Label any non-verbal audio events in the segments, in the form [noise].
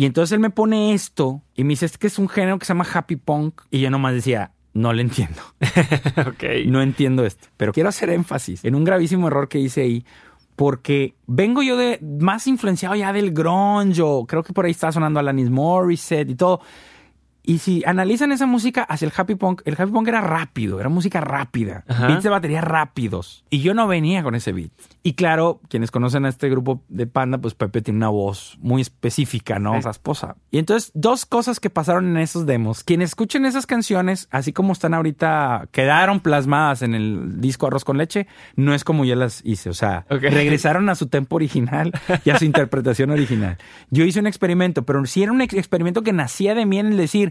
Y entonces él me pone esto y me dice, es que es un género que se llama happy punk. Y yo nomás decía, no le entiendo. [laughs] No entiendo esto. Pero quiero hacer énfasis en un gravísimo error que hice ahí. Porque vengo yo de más influenciado ya del grunge, o creo que por ahí está sonando Alanis Morissette y todo. Y si analizan esa música hacia el happy punk, el happy punk era rápido, era música rápida, Ajá. beats de batería rápidos. Y yo no venía con ese beat. Y claro, quienes conocen a este grupo de Panda, pues Pepe tiene una voz muy específica, ¿no? Sí. Rasposa. Y entonces, dos cosas que pasaron en esos demos. Quienes escuchen esas canciones, así como están ahorita, quedaron plasmadas en el disco Arroz con Leche, no es como yo las hice. O sea, regresaron a su tempo original y a su [laughs] interpretación original. Yo hice un experimento, pero sí era un ex- experimento que nacía de mí en el decir,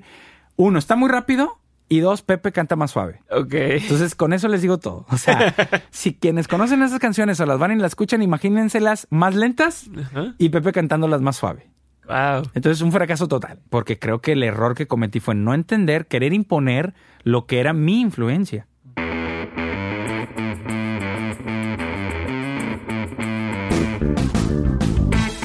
uno, está muy rápido y dos, Pepe canta más suave. Ok. Entonces, con eso les digo todo. O sea, [laughs] si quienes conocen esas canciones o las van y las escuchan, imagínenselas más lentas y Pepe cantándolas más suave. Wow. Entonces, un fracaso total, porque creo que el error que cometí fue no entender, querer imponer lo que era mi influencia.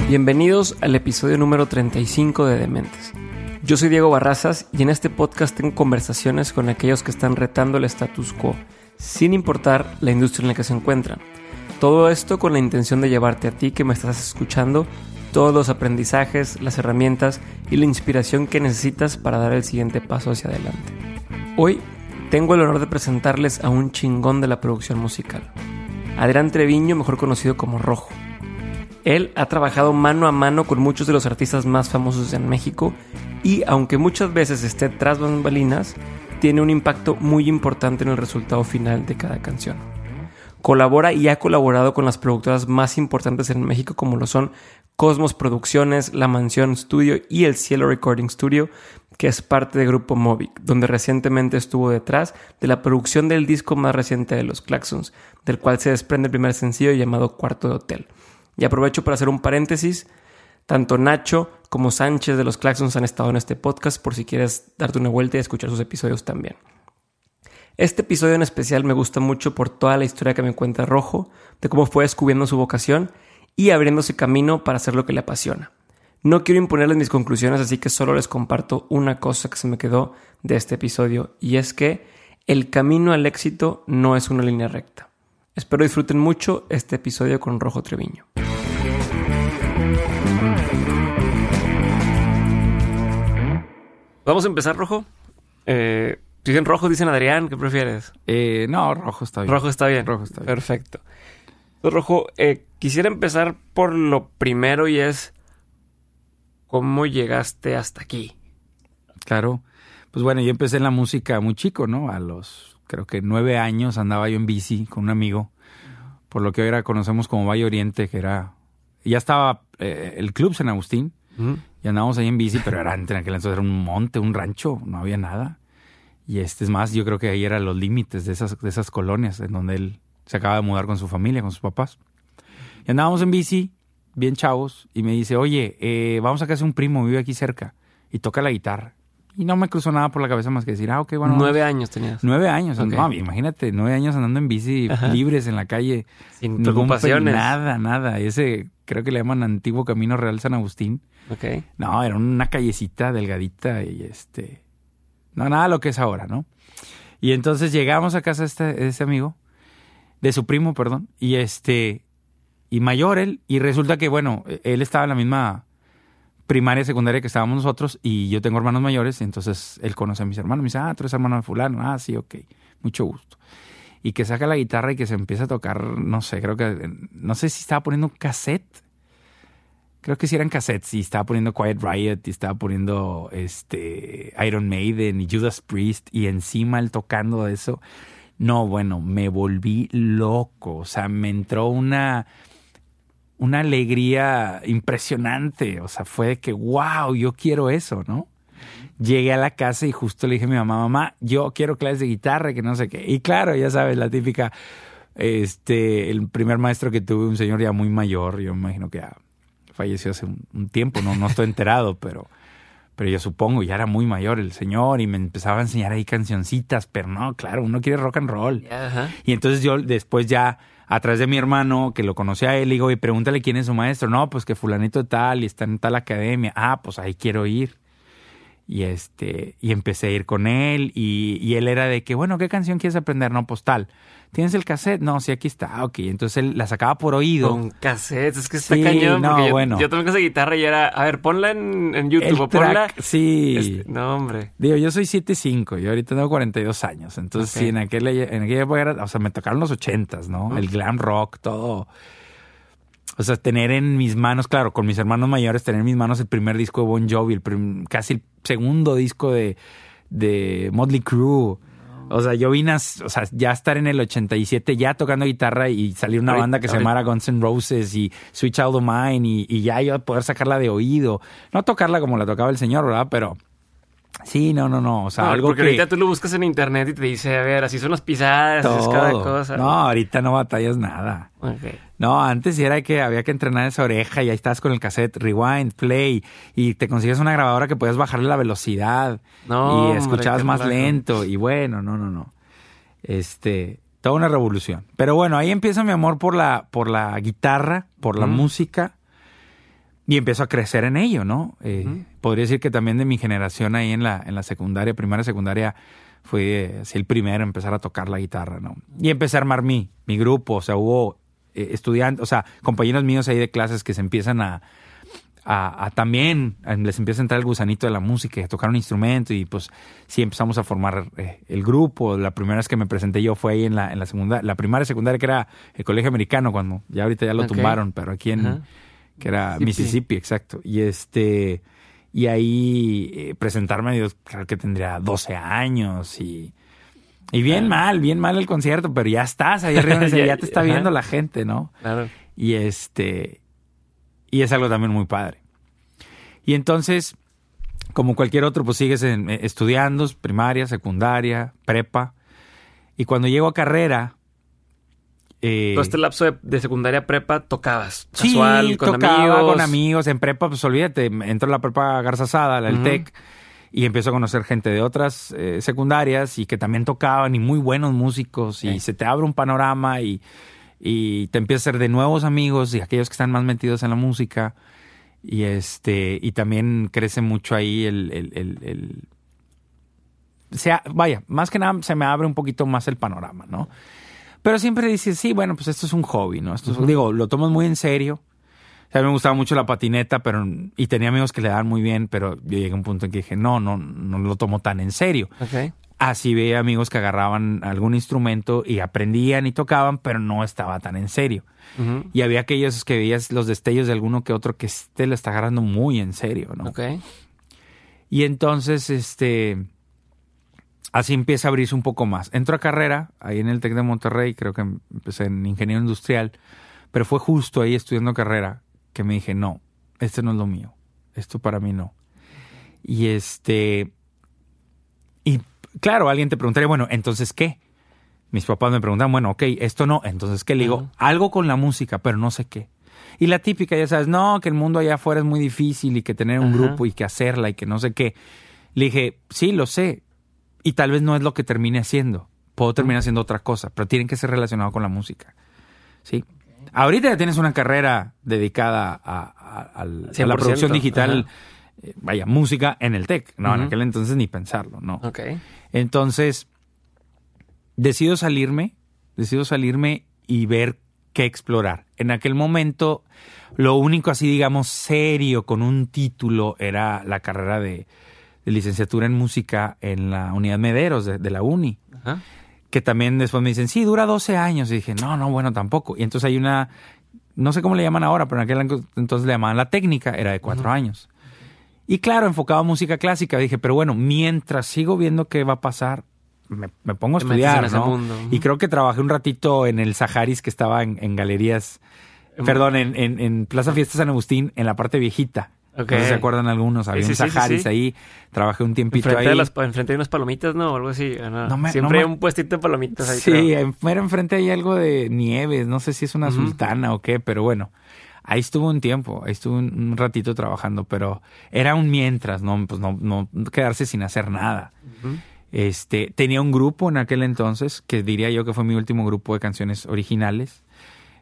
Bienvenidos al episodio número 35 de Dementes. Yo soy Diego Barrazas y en este podcast tengo conversaciones con aquellos que están retando el status quo, sin importar la industria en la que se encuentran. Todo esto con la intención de llevarte a ti que me estás escuchando todos los aprendizajes, las herramientas y la inspiración que necesitas para dar el siguiente paso hacia adelante. Hoy tengo el honor de presentarles a un chingón de la producción musical. Adrián Treviño, mejor conocido como Rojo. Él ha trabajado mano a mano con muchos de los artistas más famosos en México y aunque muchas veces esté tras bambalinas, tiene un impacto muy importante en el resultado final de cada canción. Colabora y ha colaborado con las productoras más importantes en México como lo son Cosmos Producciones, La Mansión Studio y el Cielo Recording Studio, que es parte del grupo Movic, donde recientemente estuvo detrás de la producción del disco más reciente de los Claxons, del cual se desprende el primer sencillo llamado Cuarto de Hotel. Y aprovecho para hacer un paréntesis. Tanto Nacho como Sánchez de los Claxons han estado en este podcast por si quieres darte una vuelta y escuchar sus episodios también. Este episodio en especial me gusta mucho por toda la historia que me cuenta Rojo, de cómo fue descubriendo su vocación y abriéndose camino para hacer lo que le apasiona. No quiero imponerles mis conclusiones, así que solo les comparto una cosa que se me quedó de este episodio, y es que el camino al éxito no es una línea recta. Espero disfruten mucho este episodio con Rojo Treviño. Vamos a empezar, Rojo. Eh, dicen Rojo, dicen Adrián, ¿qué prefieres? Eh, no, rojo está bien. Rojo está bien. Rojo está bien. Perfecto. Entonces, Rojo, eh, quisiera empezar por lo primero y es cómo llegaste hasta aquí. Claro. Pues bueno, yo empecé en la música muy chico, ¿no? A los, creo que nueve años andaba yo en bici con un amigo, por lo que ahora conocemos como Valle Oriente, que era... Ya estaba eh, el club San Agustín, y andábamos ahí en bici, pero era, en aquel entonces era un monte, un rancho, no había nada. Y este es más, yo creo que ahí eran los límites de esas, de esas colonias en donde él se acaba de mudar con su familia, con sus papás. Y andábamos en bici, bien chavos, y me dice, oye, eh, vamos a casa de un primo, vive aquí cerca, y toca la guitarra. Y no me cruzó nada por la cabeza más que decir, ah, ok, bueno. Nueve vamos. años tenías. Nueve años, Ok. no, imagínate, nueve años andando en bici, Ajá. libres en la calle. Sin ningún preocupaciones. Nada, nada. Ese creo que le llaman Antiguo Camino Real San Agustín. Ok. No, era una callecita delgadita y este. No, nada lo que es ahora, ¿no? Y entonces llegamos a casa de este, este amigo, de su primo, perdón, y este. Y mayor él, y resulta que, bueno, él estaba en la misma primaria, secundaria que estábamos nosotros, y yo tengo hermanos mayores, entonces él conoce a mis hermanos, me dice, ah, tú eres hermano de fulano, ah, sí, ok, mucho gusto. Y que saca la guitarra y que se empieza a tocar, no sé, creo que, no sé si estaba poniendo cassette, creo que sí eran cassettes, y estaba poniendo Quiet Riot, y estaba poniendo este Iron Maiden y Judas Priest, y encima él tocando eso. No, bueno, me volví loco, o sea, me entró una una alegría impresionante. O sea, fue de que, wow, yo quiero eso, ¿no? Llegué a la casa y justo le dije a mi mamá, mamá, yo quiero clases de guitarra, que no sé qué. Y claro, ya sabes, la típica, este, el primer maestro que tuve, un señor ya muy mayor, yo me imagino que ya falleció hace un, un tiempo, no, no estoy enterado, [laughs] pero, pero yo supongo, ya era muy mayor el señor y me empezaba a enseñar ahí cancioncitas, pero no, claro, uno quiere rock and roll. Ajá. Y entonces yo después ya a través de mi hermano, que lo conocía a él, digo, y pregúntale quién es su maestro. No, pues que fulanito tal y está en tal academia. Ah, pues ahí quiero ir. Y este, y empecé a ir con él, y, y él era de que, bueno, ¿qué canción quieres aprender? No, pues tal. ¿Tienes el cassette? No, sí, aquí está. Ok. Entonces él la sacaba por oído. Con cassettes, es que está Sí, cañón. no, yo, bueno. yo también con esa guitarra y era, a ver, ponla en, en YouTube El o ponla. sí. Este, no, hombre. Digo, yo soy 7'5 y ahorita tengo 42 años. Entonces, sí, en aquella, en aquella época, era- o sea, me tocaron los 80s, ¿no? El glam rock, todo. O sea, tener en mis manos, claro, con mis hermanos mayores, tener en mis manos el primer disco de Bon Jovi, el prim- casi el segundo disco de, de Motley Crue. O sea, yo vine a, o sea, ya estar en el 87 ya tocando guitarra y salir una banda que se llamara Guns N' Roses y Sweet Child of Mine y, y ya yo poder sacarla de oído. No tocarla como la tocaba el señor, ¿verdad? Pero sí, no, no, no. O sea, No, algo porque que... ahorita tú lo buscas en internet y te dice, a ver, así son las pisadas, es cada cosa. No, ahorita no batallas nada. Ok. No, antes sí era que había que entrenar esa oreja y ahí estabas con el cassette, rewind, play, y te consigues una grabadora que podías bajarle la velocidad No, y escuchabas más lento. Y bueno, no, no, no. Este, toda una revolución. Pero bueno, ahí empieza mi amor por la, por la guitarra, por la música, y empiezo a crecer en ello, ¿no? Eh. Podría decir que también de mi generación ahí en la, en la secundaria, primaria, secundaria, fui eh, así el primero en empezar a tocar la guitarra, ¿no? Y empecé a armar mi, mi grupo, o sea, hubo eh, estudiantes, o sea, compañeros míos ahí de clases que se empiezan a, a, a también, les empieza a entrar el gusanito de la música, y a tocar un instrumento y pues sí empezamos a formar eh, el grupo. La primera vez que me presenté yo fue ahí en la, en la segunda, la primaria y secundaria que era el colegio americano, cuando ya ahorita ya lo tumbaron, pero aquí en, que era Mississippi. Mississippi, exacto. Y este, y ahí eh, presentarme, yo creo que tendría 12 años y, y bien mal, bien mal el concierto, pero ya estás ahí arriba, [laughs] Ya- ya te está viendo la gente, ¿no? Claro. Y este, y es algo también muy padre. Y entonces, como cualquier otro, pues sigues en- eh, estudiando, primaria, secundaria, prepa. Y cuando llego a carrera, eh, Todo este lapso de, de secundaria prepa tocabas. Sí, Casual, con tocaba amigos. con amigos. En prepa, pues olvídate, entro a la prepa Garza Sada, la Ujú. TEC, y empiezo a conocer gente de otras eh, secundarias y que también tocaban y muy buenos músicos y Sí. se te abre un panorama y, y te empiezas a hacer de nuevos amigos y aquellos que están más metidos en la música y este y también crece mucho ahí el, el, el- el- se ha- vaya, más que nada se me abre un poquito más el panorama, ¿no? Pero siempre dices, sí, bueno, pues esto es un hobby, ¿no? Esto es- digo, lo tomas muy en serio. Sea, a mí me gustaba mucho la patineta, pero y tenía amigos que le daban muy bien, pero yo llegué a un punto en que dije, no, no, no lo tomo tan en serio. Así veía amigos que agarraban algún instrumento y aprendían y tocaban, pero no estaba tan en serio. Y había aquellos que veías los destellos de alguno que otro que este lo está agarrando muy en serio, ¿no? Ok. Y entonces, este, así empieza a abrirse un poco más. Entro a carrera, ahí en el TEC de Monterrey, creo que empecé en ingeniero industrial, pero fue justo ahí estudiando carrera que me dije, no, esto no es lo mío, esto para mí no. Y este, y claro, alguien te preguntaría, bueno, entonces, ¿qué? Mis papás me preguntan, bueno, ok, esto no, entonces, ¿qué? Le digo, algo con la música, pero no sé qué. Y la típica, ya sabes, no, que el mundo allá afuera es muy difícil y que tener un grupo y que hacerla y que no sé qué. Le dije, sí, lo sé. Y tal vez no es lo que termine haciendo. Puedo terminar haciendo otra cosa, pero tienen que ser relacionado con la música. ¿Sí? Ahorita ya tienes una carrera dedicada a, a- al- a la 100%, producción digital, ajá. eh, vaya, música en el TEC. No, en aquel entonces ni pensarlo, no. Ok. Entonces, decido salirme, decido salirme y ver qué explorar. En aquel momento, lo único así, digamos, serio con un título era la carrera de, de licenciatura en música en la Unidad Mederos de, de la Uni. Ajá. Que también después me dicen, sí, dura 12 años. Y dije, no, no, bueno, tampoco. Y entonces hay una, no sé cómo le llaman ahora, pero en aquel entonces le llamaban la técnica, era de cuatro años. Y claro, enfocado a música clásica. Dije, pero bueno, mientras sigo viendo qué va a pasar, me, me pongo a estudiar. Y creo que trabajé un ratito en el Saharis que estaba en, en galerías, perdón, en, en, en Plaza Fiesta San Agustín, en la parte viejita. No sé si se acuerdan algunos, había Sí, un sí, Saharis sí. ahí, trabajé un tiempito Enfrente, ahí. de las, enfrente hay unas palomitas, ¿no? O algo así. ¿o no? No me- Siempre no hay me- un puestito de palomitas ahí. Sí, creo. mero enfrente hay algo de nieves, no sé si es una Ujú. sultana o qué, pero bueno, ahí estuvo un tiempo, ahí estuve un, un ratito trabajando, pero era un mientras, no, pues no, no quedarse sin hacer nada. Este, tenía un grupo en aquel entonces, que diría yo que fue mi último grupo de canciones originales.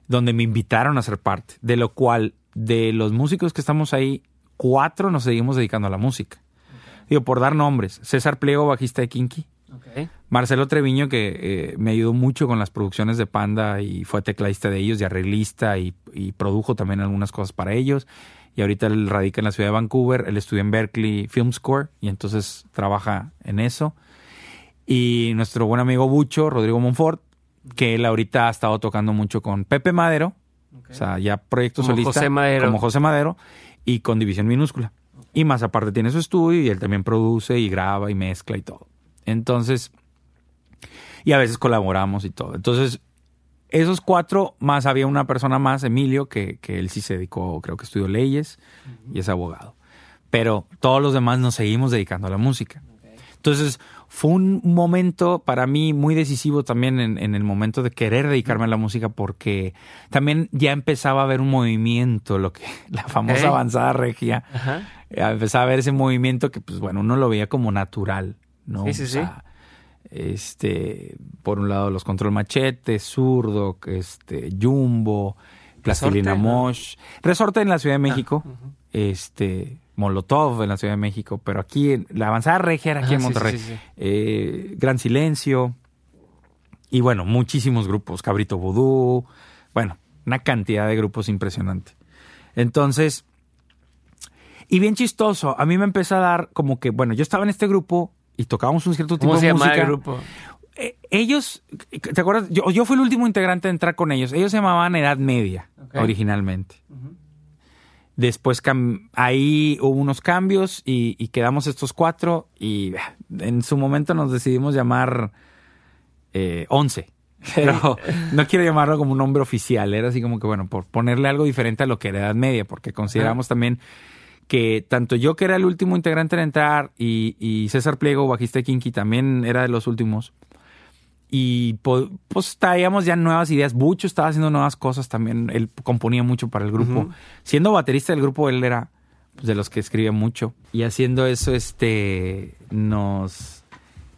donde me invitaron a ser parte, de lo cual de los músicos que estamos ahí, cuatro nos seguimos dedicando a la música. Digo, por dar nombres, César Pliego, bajista de Kinky, Marcelo Treviño, que eh, me ayudó mucho con las producciones de Panda y fue tecladista de ellos y arreglista y, y, produjo también algunas cosas para ellos. Y ahorita él radica en la ciudad de Vancouver, él estudia en Berkeley Film Score y entonces trabaja en eso. Y nuestro buen amigo Bucho, Rodrigo Monfort, que él ahorita ha estado tocando mucho con Pepe Madero, o sea, ya proyecto como solista José Madero. como José Madero y con División Minúscula. Y más aparte tiene su estudio y él también produce y graba y mezcla y todo. Entonces, y a veces colaboramos y todo. Entonces, esos cuatro, más había una persona más, Emilio, que, que él sí se dedicó, creo que estudió leyes y es abogado. Pero todos los demás nos seguimos dedicando a la música. Entonces, fue un momento para mí muy decisivo también en, en, el momento de querer dedicarme a la música porque también ya empezaba a haber un movimiento, lo que [laughs] la famosa avanzada regia, Ajá. eh, empezaba a ver ese movimiento que pues bueno, uno lo veía como natural, ¿no? Sí, sí, O sí. este, por un lado los control machete, zurdo, este, jumbo, plastilina mosh, resorte en la Ciudad de México, Ah, ujú. este, molotov en la Ciudad de México, pero aquí en, la avanzada regia era aquí Ajá, en Monterrey, sí, sí, sí. Eh, Gran Silencio y bueno, muchísimos grupos, Cabrito Vudú, bueno, una cantidad de grupos impresionante. Entonces, y bien chistoso, a mí me empezó a dar como que, bueno, yo estaba en este grupo y tocábamos un cierto tipo ¿Cómo se de música. el grupo? Eh, ellos, ¿te acuerdas? Yo, yo fui el último integrante de entrar con ellos. Ellos se llamaban Edad Media originalmente. Después ahí hubo unos cambios y, y quedamos estos cuatro y ah, en su momento nos decidimos llamar eh, Once. Pero no quiero llamarlo como un nombre oficial. Era así como que, bueno, por ponerle algo diferente a lo que era Edad Media, porque consideramos también que tanto yo, que era el último integrante en entrar, y, y César Pliego, bajista de Kinky, también era de los últimos. Y pues traíamos ya nuevas ideas. Bucho estaba haciendo nuevas cosas también. Él componía mucho para el grupo. Siendo baterista del grupo, él era pues, de los que escribía mucho. Y haciendo eso, este, nos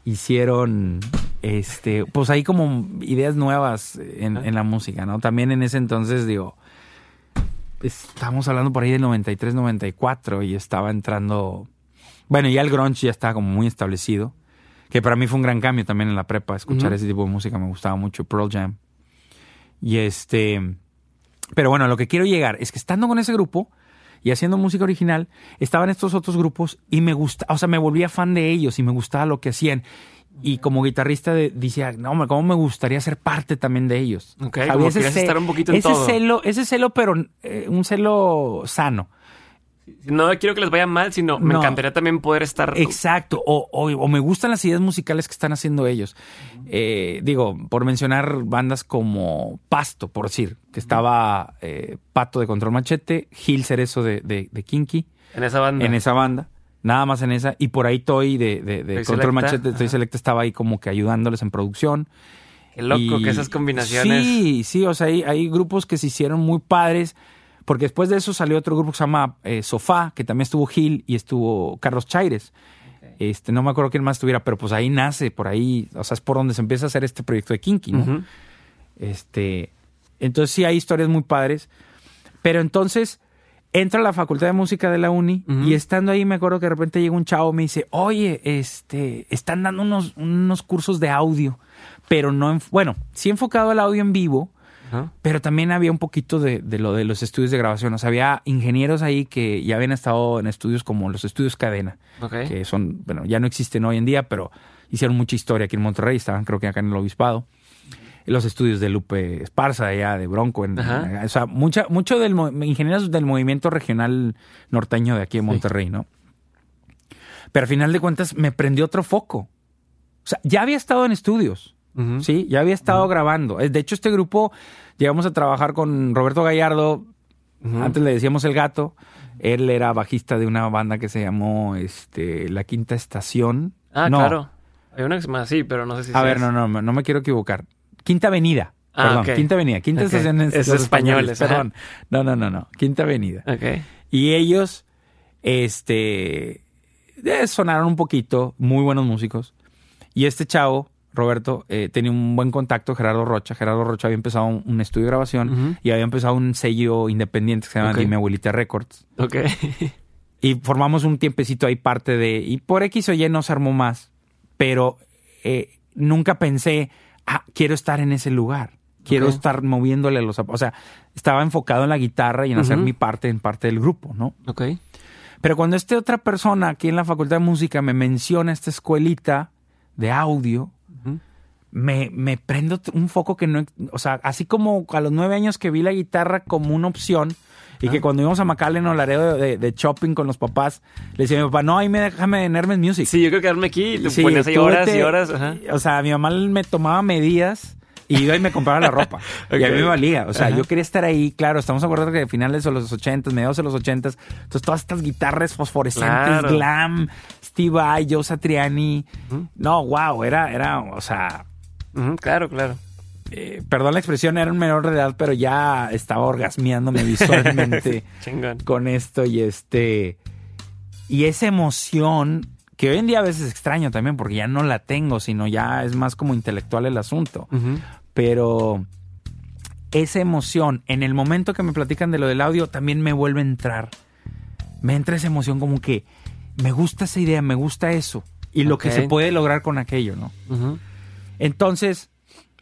hicieron, este, pues ahí como ideas nuevas en, en la música, ¿no? También en ese entonces, digo, estamos hablando por ahí del 93, 94 y estaba entrando, bueno, ya el grunge ya estaba como muy establecido, que para mí fue un gran cambio también en la prepa, escuchar ese tipo de música, me gustaba mucho Pearl Jam. Y este, pero bueno, a lo que quiero llegar es que estando con ese grupo y haciendo música original, estaban estos otros grupos y me gusta, o sea, me volvía fan de ellos y me gustaba lo que hacían. Y como guitarrista de- decía, no, hombre, cómo me gustaría ser parte también de ellos. Ok, Había como ese estar un poquito en ese todo. celo, ese celo, pero eh, un celo sano. No quiero que les vaya mal, sino me No. encantaría también poder estar. Exacto, o, o- o me gustan las ideas musicales que están haciendo ellos. Eh, digo, por mencionar bandas como Pasto, por decir, que estaba eh, Pato de Control Machete, Gil Cerezo de, de, de Kinky, En esa banda. en esa banda, nada más en esa, y por ahí Toy de, de, Control Selecta, Machete, Toy. Selecta estaba ahí como que ayudándoles en producción. Qué loco Y- que esas combinaciones. Sí, sí, o sea, hay, hay grupos que se hicieron muy padres. Porque después de eso salió otro grupo que se llama eh, Sofá, que también estuvo Gil y estuvo Carlos Chaires. Este, no me acuerdo quién más estuviera, pero pues ahí nace, por ahí, o sea, es por donde se empieza a hacer este proyecto de Kinky, ¿no? Este, entonces sí hay historias muy padres. Pero entonces entro a la Facultad de Música de la Uni y estando ahí me acuerdo que de repente llega un chavo y me dice, oye, este, están dando unos, unos cursos de audio, pero no, en- bueno, sí enfocado al audio en vivo, Ajá. pero también había un poquito de, de lo de los estudios de grabación. O sea, había ingenieros ahí que ya habían estado en estudios como los estudios cadena, que son, bueno, ya no existen hoy en día, pero hicieron mucha historia aquí en Monterrey, estaban creo que acá en el Obispado. Los estudios de Lupe Esparza, allá de Bronco. En, o sea, mucha, mucho del ingenieros del movimiento regional norteño de aquí en Monterrey, ¿no? Pero al final de cuentas me prendió otro foco. O sea, ya había estado en estudios. Sí, ya había estado grabando. Eh, De hecho, este grupo llegamos a trabajar con Roberto Gallardo. Antes le decíamos el gato. Él era bajista de una banda que se llamó este, La Quinta Estación. Ah, No, claro. Hay una que se llama así, pero no sé si A ver, no, no, no me quiero equivocar. Quinta Avenida. Ah, Perdón. Quinta Avenida. Quinta Ok. Estación es Es los españoles, ajá. Perdón. No, no, no, no. Quinta Avenida. Ok. Y ellos, este, eh, sonaron un poquito, muy buenos músicos. Y este chavo, Roberto, eh, tenía un buen contacto, Gerardo Rocha. Gerardo Rocha había empezado un, un estudio de grabación y había empezado un sello independiente que se llama Ok. Dime Abuelita Records. Ok. Y formamos un tiempecito ahí parte de... Y por X o Y no se armó más. Pero eh, nunca pensé, ah, quiero estar en ese lugar. Quiero estar moviéndole los... O sea, estaba enfocado en la guitarra y en hacer mi parte en parte del grupo, ¿no? ok. Pero cuando esta otra persona aquí en la Facultad de Música me menciona esta escuelita de audio. Me, me prendo un foco que no... O sea, así como a los nueve años que vi la guitarra como una opción y que cuando íbamos a McAllen o Laredo de, de, de shopping con los papás, le decía a mi papá, no, ahí me déjame en Hermes Music. Sí, yo creo que quedarme aquí y te Sí, ponías ahí horas y horas. Ajá. O sea, mi mamá me tomaba medidas y iba y me compraba la ropa. [laughs] Y a mí me valía. O sea, Ajá. yo quería estar ahí. Claro, estamos acordando que de finales de los 80, mediados de los 80. Entonces, todas estas guitarras fosforescentes, Claro. glam, Steve Vai, Joe Satriani. No, wow, era, era, o sea, Claro, claro. eh, perdón la expresión, era un menor de edad, pero ya estaba orgasmeándome visualmente [laughs] con esto y este y esa emoción que hoy en día a veces extraño también porque ya no la tengo, sino ya es más como intelectual el asunto, pero esa emoción en el momento que me platican de lo del audio también me vuelve a entrar. Me entra esa emoción como que me gusta esa idea, me gusta eso y lo que se puede lograr con aquello, ¿no? Ujú. Entonces,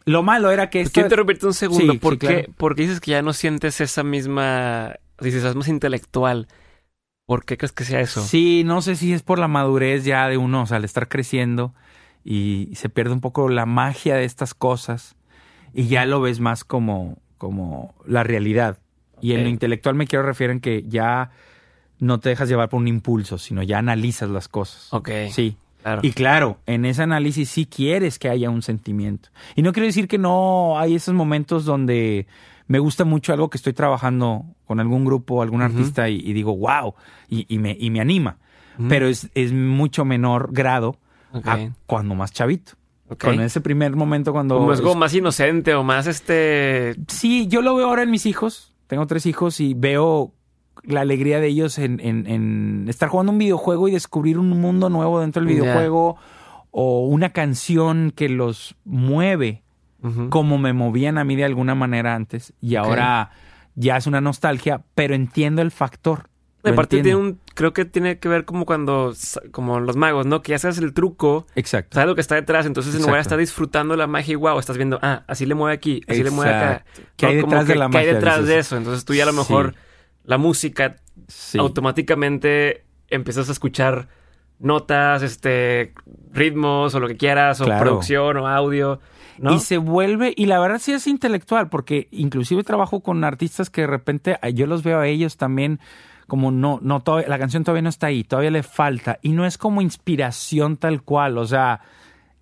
lo malo era que esto Quiero interrumpirte un segundo. Sí, ¿Por, sí, qué, claro. por qué dices que ya no sientes esa misma... Dices, es más intelectual. ¿Por qué crees que sea eso? Sí, no sé si es por la madurez ya de uno, o sea, al estar creciendo y se pierde un poco la magia de estas cosas y ya lo ves más como, como la realidad. Y en lo intelectual me quiero referir en que ya no te dejas llevar por un impulso, sino ya analizas las cosas. Ok. Sí. Claro. Y claro, en ese análisis sí quieres que haya un sentimiento. Y no quiero decir que no hay esos momentos donde me gusta mucho algo que estoy trabajando con algún grupo, algún artista y, y digo, wow, y, y me, y me anima. Pero es, es mucho menor grado a cuando más chavito. Ok. Con ese primer momento cuando... Como es como más inocente o más este... Sí, yo lo veo ahora en mis hijos. Tengo tres hijos y veo la alegría de ellos en, en- en estar jugando un videojuego y descubrir un mundo nuevo dentro del videojuego o una canción que los mueve como me movían a mí de alguna manera antes y ahora ya es una nostalgia, pero entiendo el factor. Y Aparte tiene entiendo. un... Creo que tiene que ver como cuando... Como los magos, ¿no? Que ya sabes el truco... Exacto. Sabes lo que está detrás, entonces en lugar de estar disfrutando la magia y wow, estás viendo, ah, así le mueve aquí, así le mueve acá. ¿Qué hay como detrás de que, la ¿qué hay magia? detrás de eso? Entonces tú ya a lo Sí. La música Sí. automáticamente empiezas a escuchar notas, este, ritmos o lo que quieras, o Claro. producción o audio, ¿no? Y se vuelve, y la verdad sí es intelectual, porque inclusive trabajo con artistas que de repente ah, yo los veo a ellos también como no, no, todavía- la canción todavía no está ahí, todavía le falta. Y no es como inspiración tal cual, o sea,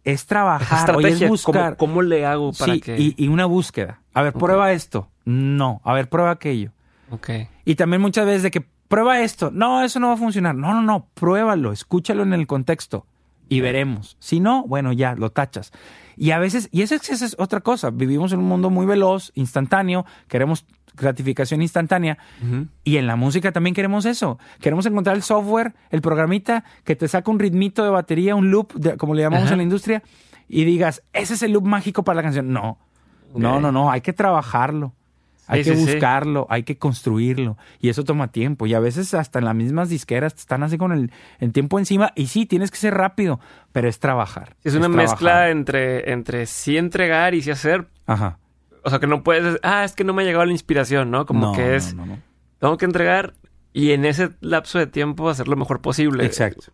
es trabajar, oye, es buscar. ¿cómo, cómo le hago para sí, que...? y, y una búsqueda. A ver, prueba esto. No, a ver, prueba aquello. Ok. Y también muchas veces de que prueba esto. No, eso no va a funcionar. No, no, no, pruébalo, escúchalo en el contexto y veremos. Si no, bueno, ya lo tachas. Y a veces, y eso, es- otra cosa, vivimos en un mundo muy veloz, instantáneo, queremos gratificación instantánea y en la música también queremos eso. Queremos encontrar el software, el programita que te saca un ritmito de batería, un loop, de- como le llamamos en la industria, y digas, ese es el loop mágico para la canción. No, no, no, no, hay que trabajarlo. Hay Sí, que sí, sí. buscarlo, hay que construirlo. Y eso toma tiempo. Y a veces hasta en las mismas disqueras están así con el, el tiempo encima. Y sí, tienes que ser rápido, pero es trabajar. Es una trabajar. mezcla entre, entre sí entregar y sí hacer. Ajá. O sea, que no puedes... Ah, es que no me ha llegado la inspiración, ¿no? Como No, que es... no, no. Tengo que entregar y en ese lapso de tiempo hacer lo mejor posible. Exacto.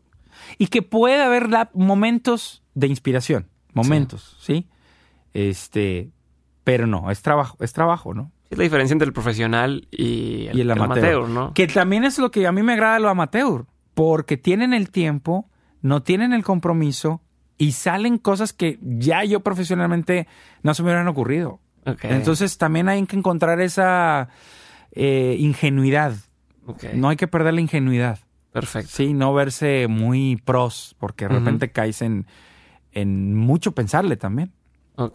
Y que puede haber la- momentos de inspiración. Momentos, ¿sí? Este. Pero no, es trabajo, es trabajo, ¿no? Es la diferencia entre el profesional y el, Y el amateur. ¿no? Que también es lo que a mí me agrada lo amateur, porque tienen el tiempo, no tienen el compromiso y salen cosas que ya yo profesionalmente no se me hubieran ocurrido. Entonces también hay que encontrar esa eh, ingenuidad. No hay que perder la ingenuidad. Perfecto. Sí, no verse muy pros, porque de repente caes en, en mucho pensarle también.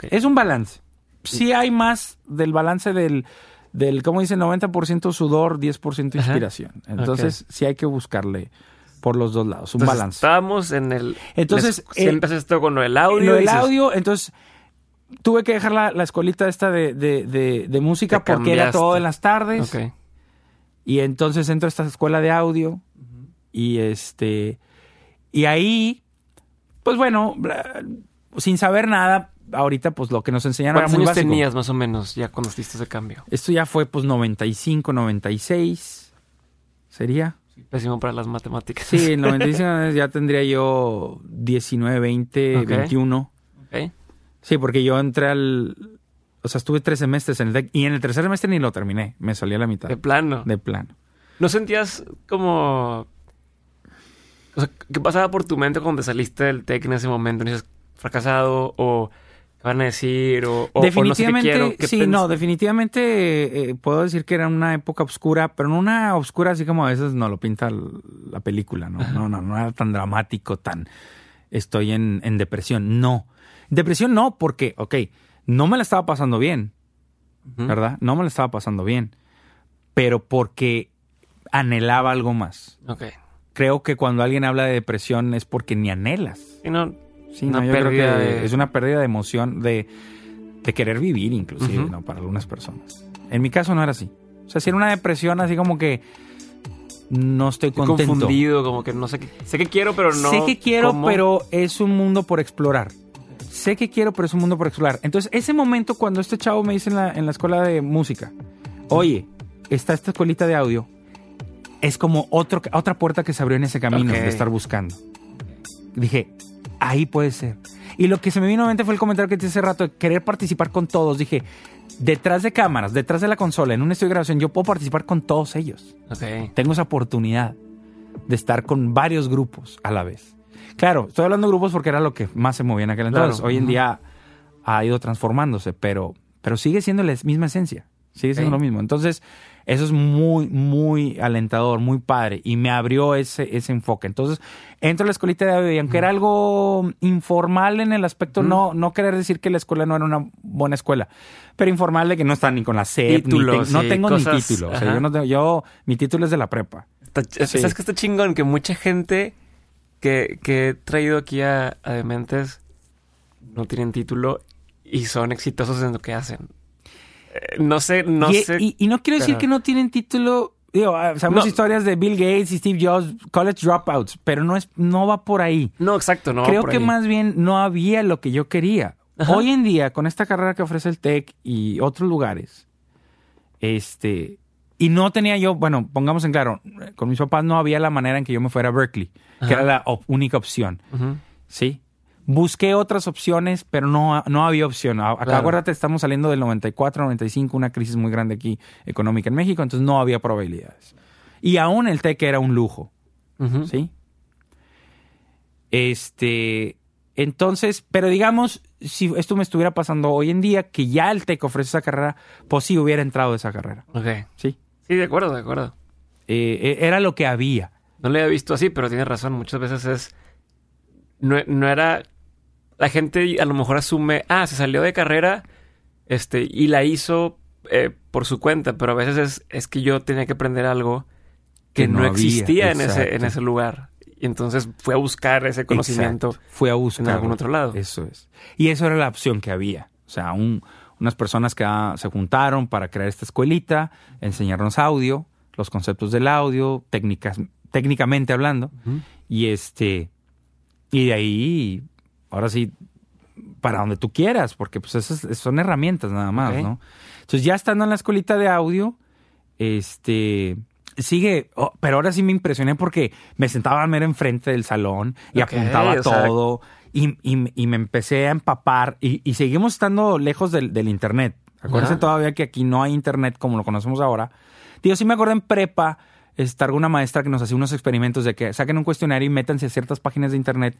Es un balance. Sí hay más del balance del, del ¿cómo dice? 90% sudor, 10% Ajá. inspiración. Entonces sí hay que buscarle por los dos lados, un Entonces, balance. Estábamos en el. Entonces, les- siempre haces esto con lo del audio. Lo del dices, audio, entonces tuve que dejar la, la escuelita esta de, de- de- de música porque era todo en las tardes. Ok. Y entonces entro a esta escuela de audio y este y ahí pues bueno, sin saber nada, ahorita pues lo que nos enseñaron era ¿Cuántos muy años básico. tenías más o menos ya cuando ese cambio? Esto ya fue pues 95, 96 sería. Pésimo para las matemáticas. Sí, en [laughs] 95 ya tendría yo 19, 20, Ok. 21. Ok. Sí, porque yo entré al o sea, estuve tres semestres en el TEC y en el tercer semestre ni lo terminé, me salí a la mitad De plano. de plano. ¿No sentías como... O sea, ¿qué pasaba por tu mente cuando te saliste del TEC en ese momento? ¿No dices fracasado o van a decir o, o- o no sé qué definitivamente, quiero? ¿Qué sí, no, definitivamente eh, eh, puedo decir que era una época oscura, pero no una oscura así como a veces nos lo pinta la película, ¿no? No, no, no era tan dramático, tan estoy en, en depresión, no. Depresión no, porque, ok, no me la estaba pasando bien. ¿verdad? No me la estaba pasando bien, pero porque anhelaba algo más. Ok. Creo que cuando alguien habla de depresión es porque ni anhelas. Sí, no, Sí, Una no, yo creo pérdida que de- es una pérdida de emoción, de, de querer vivir inclusive. ¿no? Para algunas personas. En mi caso no era así. O sea, si era una depresión así como que no estoy estoy contento. confundido, como que no sé qué... Sé que quiero, pero no... sé que quiero, cómo. pero es un mundo por explorar. Sé que quiero, pero es un mundo por explorar. Entonces, ese momento cuando este chavo me dice en la, en la escuela de música, oye, está esta escuelita de audio, es como otro, otra puerta que se abrió en ese camino de estar buscando. Dije, ahí puede ser. Y lo que se me vino a mente fue el comentario que te hice hace rato de querer participar con todos. Dije, detrás de cámaras, detrás de la consola, en un estudio de grabación, yo puedo participar con todos ellos Ok. tengo esa oportunidad de estar con varios grupos a la vez. Claro, estoy hablando de grupos porque era lo que más se movía en aquel entonces. Claro. Hoy en día ha ido transformándose, pero, pero sigue siendo la misma esencia. Sigue siendo lo mismo. Entonces, eso es muy, muy alentador, muy padre. Y me abrió ese, ese enfoque. Entonces, entro a la escuelita de audio y aunque era algo informal en el aspecto, no, no querer decir que la escuela no era una buena escuela, pero informal de que no está ni con la SEP, ni ten- no tengo cosas, ni título. O sea, yo no tengo- yo, mi título es de la prepa. Está- Sí. ¿Sabes que está chingón? Que mucha gente que, que he traído aquí a, a Dementes no tienen título y son exitosos en lo que hacen. No sé, no y, sé. y- y no quiero decir pero- que no tienen título. Digo, ah, sabemos No. historias de Bill Gates y Steve Jobs, college dropouts, pero no es, no va por ahí. no, exacto, no. va Creo por que ahí. más bien no había lo que yo quería. Ajá. Hoy en día, con esta carrera que ofrece el TEC y otros lugares, este, y no tenía yo, bueno, pongamos en claro, con mis papás no había la manera en que yo me fuera a Berkeley, Ajá. que era la op- única opción. Sí. Busqué otras opciones, pero no, no había opción. Acá, Claro. acuérdate, estamos saliendo del 94, 95, una crisis muy grande aquí económica en México, entonces no había probabilidades. Y aún el TEC era un lujo. ¿sí? Este, entonces, pero digamos, si esto me estuviera pasando hoy en día, que ya el TEC ofrece esa carrera, pues sí hubiera entrado a esa carrera, Ok. ¿sí? Sí, de acuerdo, de acuerdo. Eh, eh, era lo que había. No lo había visto así, pero tienes razón. Muchas veces es. No, no era. La gente a lo mejor asume, ah, se salió de carrera este, y la hizo eh, por su cuenta, pero a veces es, es que yo tenía que aprender algo que, Que no, no había, existía en ese, en ese lugar. Y entonces fue a buscar ese conocimiento. Exacto. Fue a buscar en algún otro lado. Eso es. Y eso era la opción que había. O sea, un- unas personas que ah, se juntaron para crear esta escuelita, enseñarnos audio, los conceptos del audio, técnicas, técnicamente hablando. Y este, y de ahí, ahora sí, para donde tú quieras, porque pues esas son herramientas nada más. ¿no? Entonces ya estando en la escuelita de audio, este, sigue, oh, pero ahora sí me impresioné porque me sentaba a ver enfrente del salón y apuntaba sea- todo y, y- y me empecé a empapar y, y seguimos estando lejos del, del internet. Acuérdense todavía que aquí no hay internet como lo conocemos ahora. Digo, sí me acuerdo en prepa, estar una maestra que nos hacía unos experimentos de que saquen un cuestionario y métanse a ciertas páginas de internet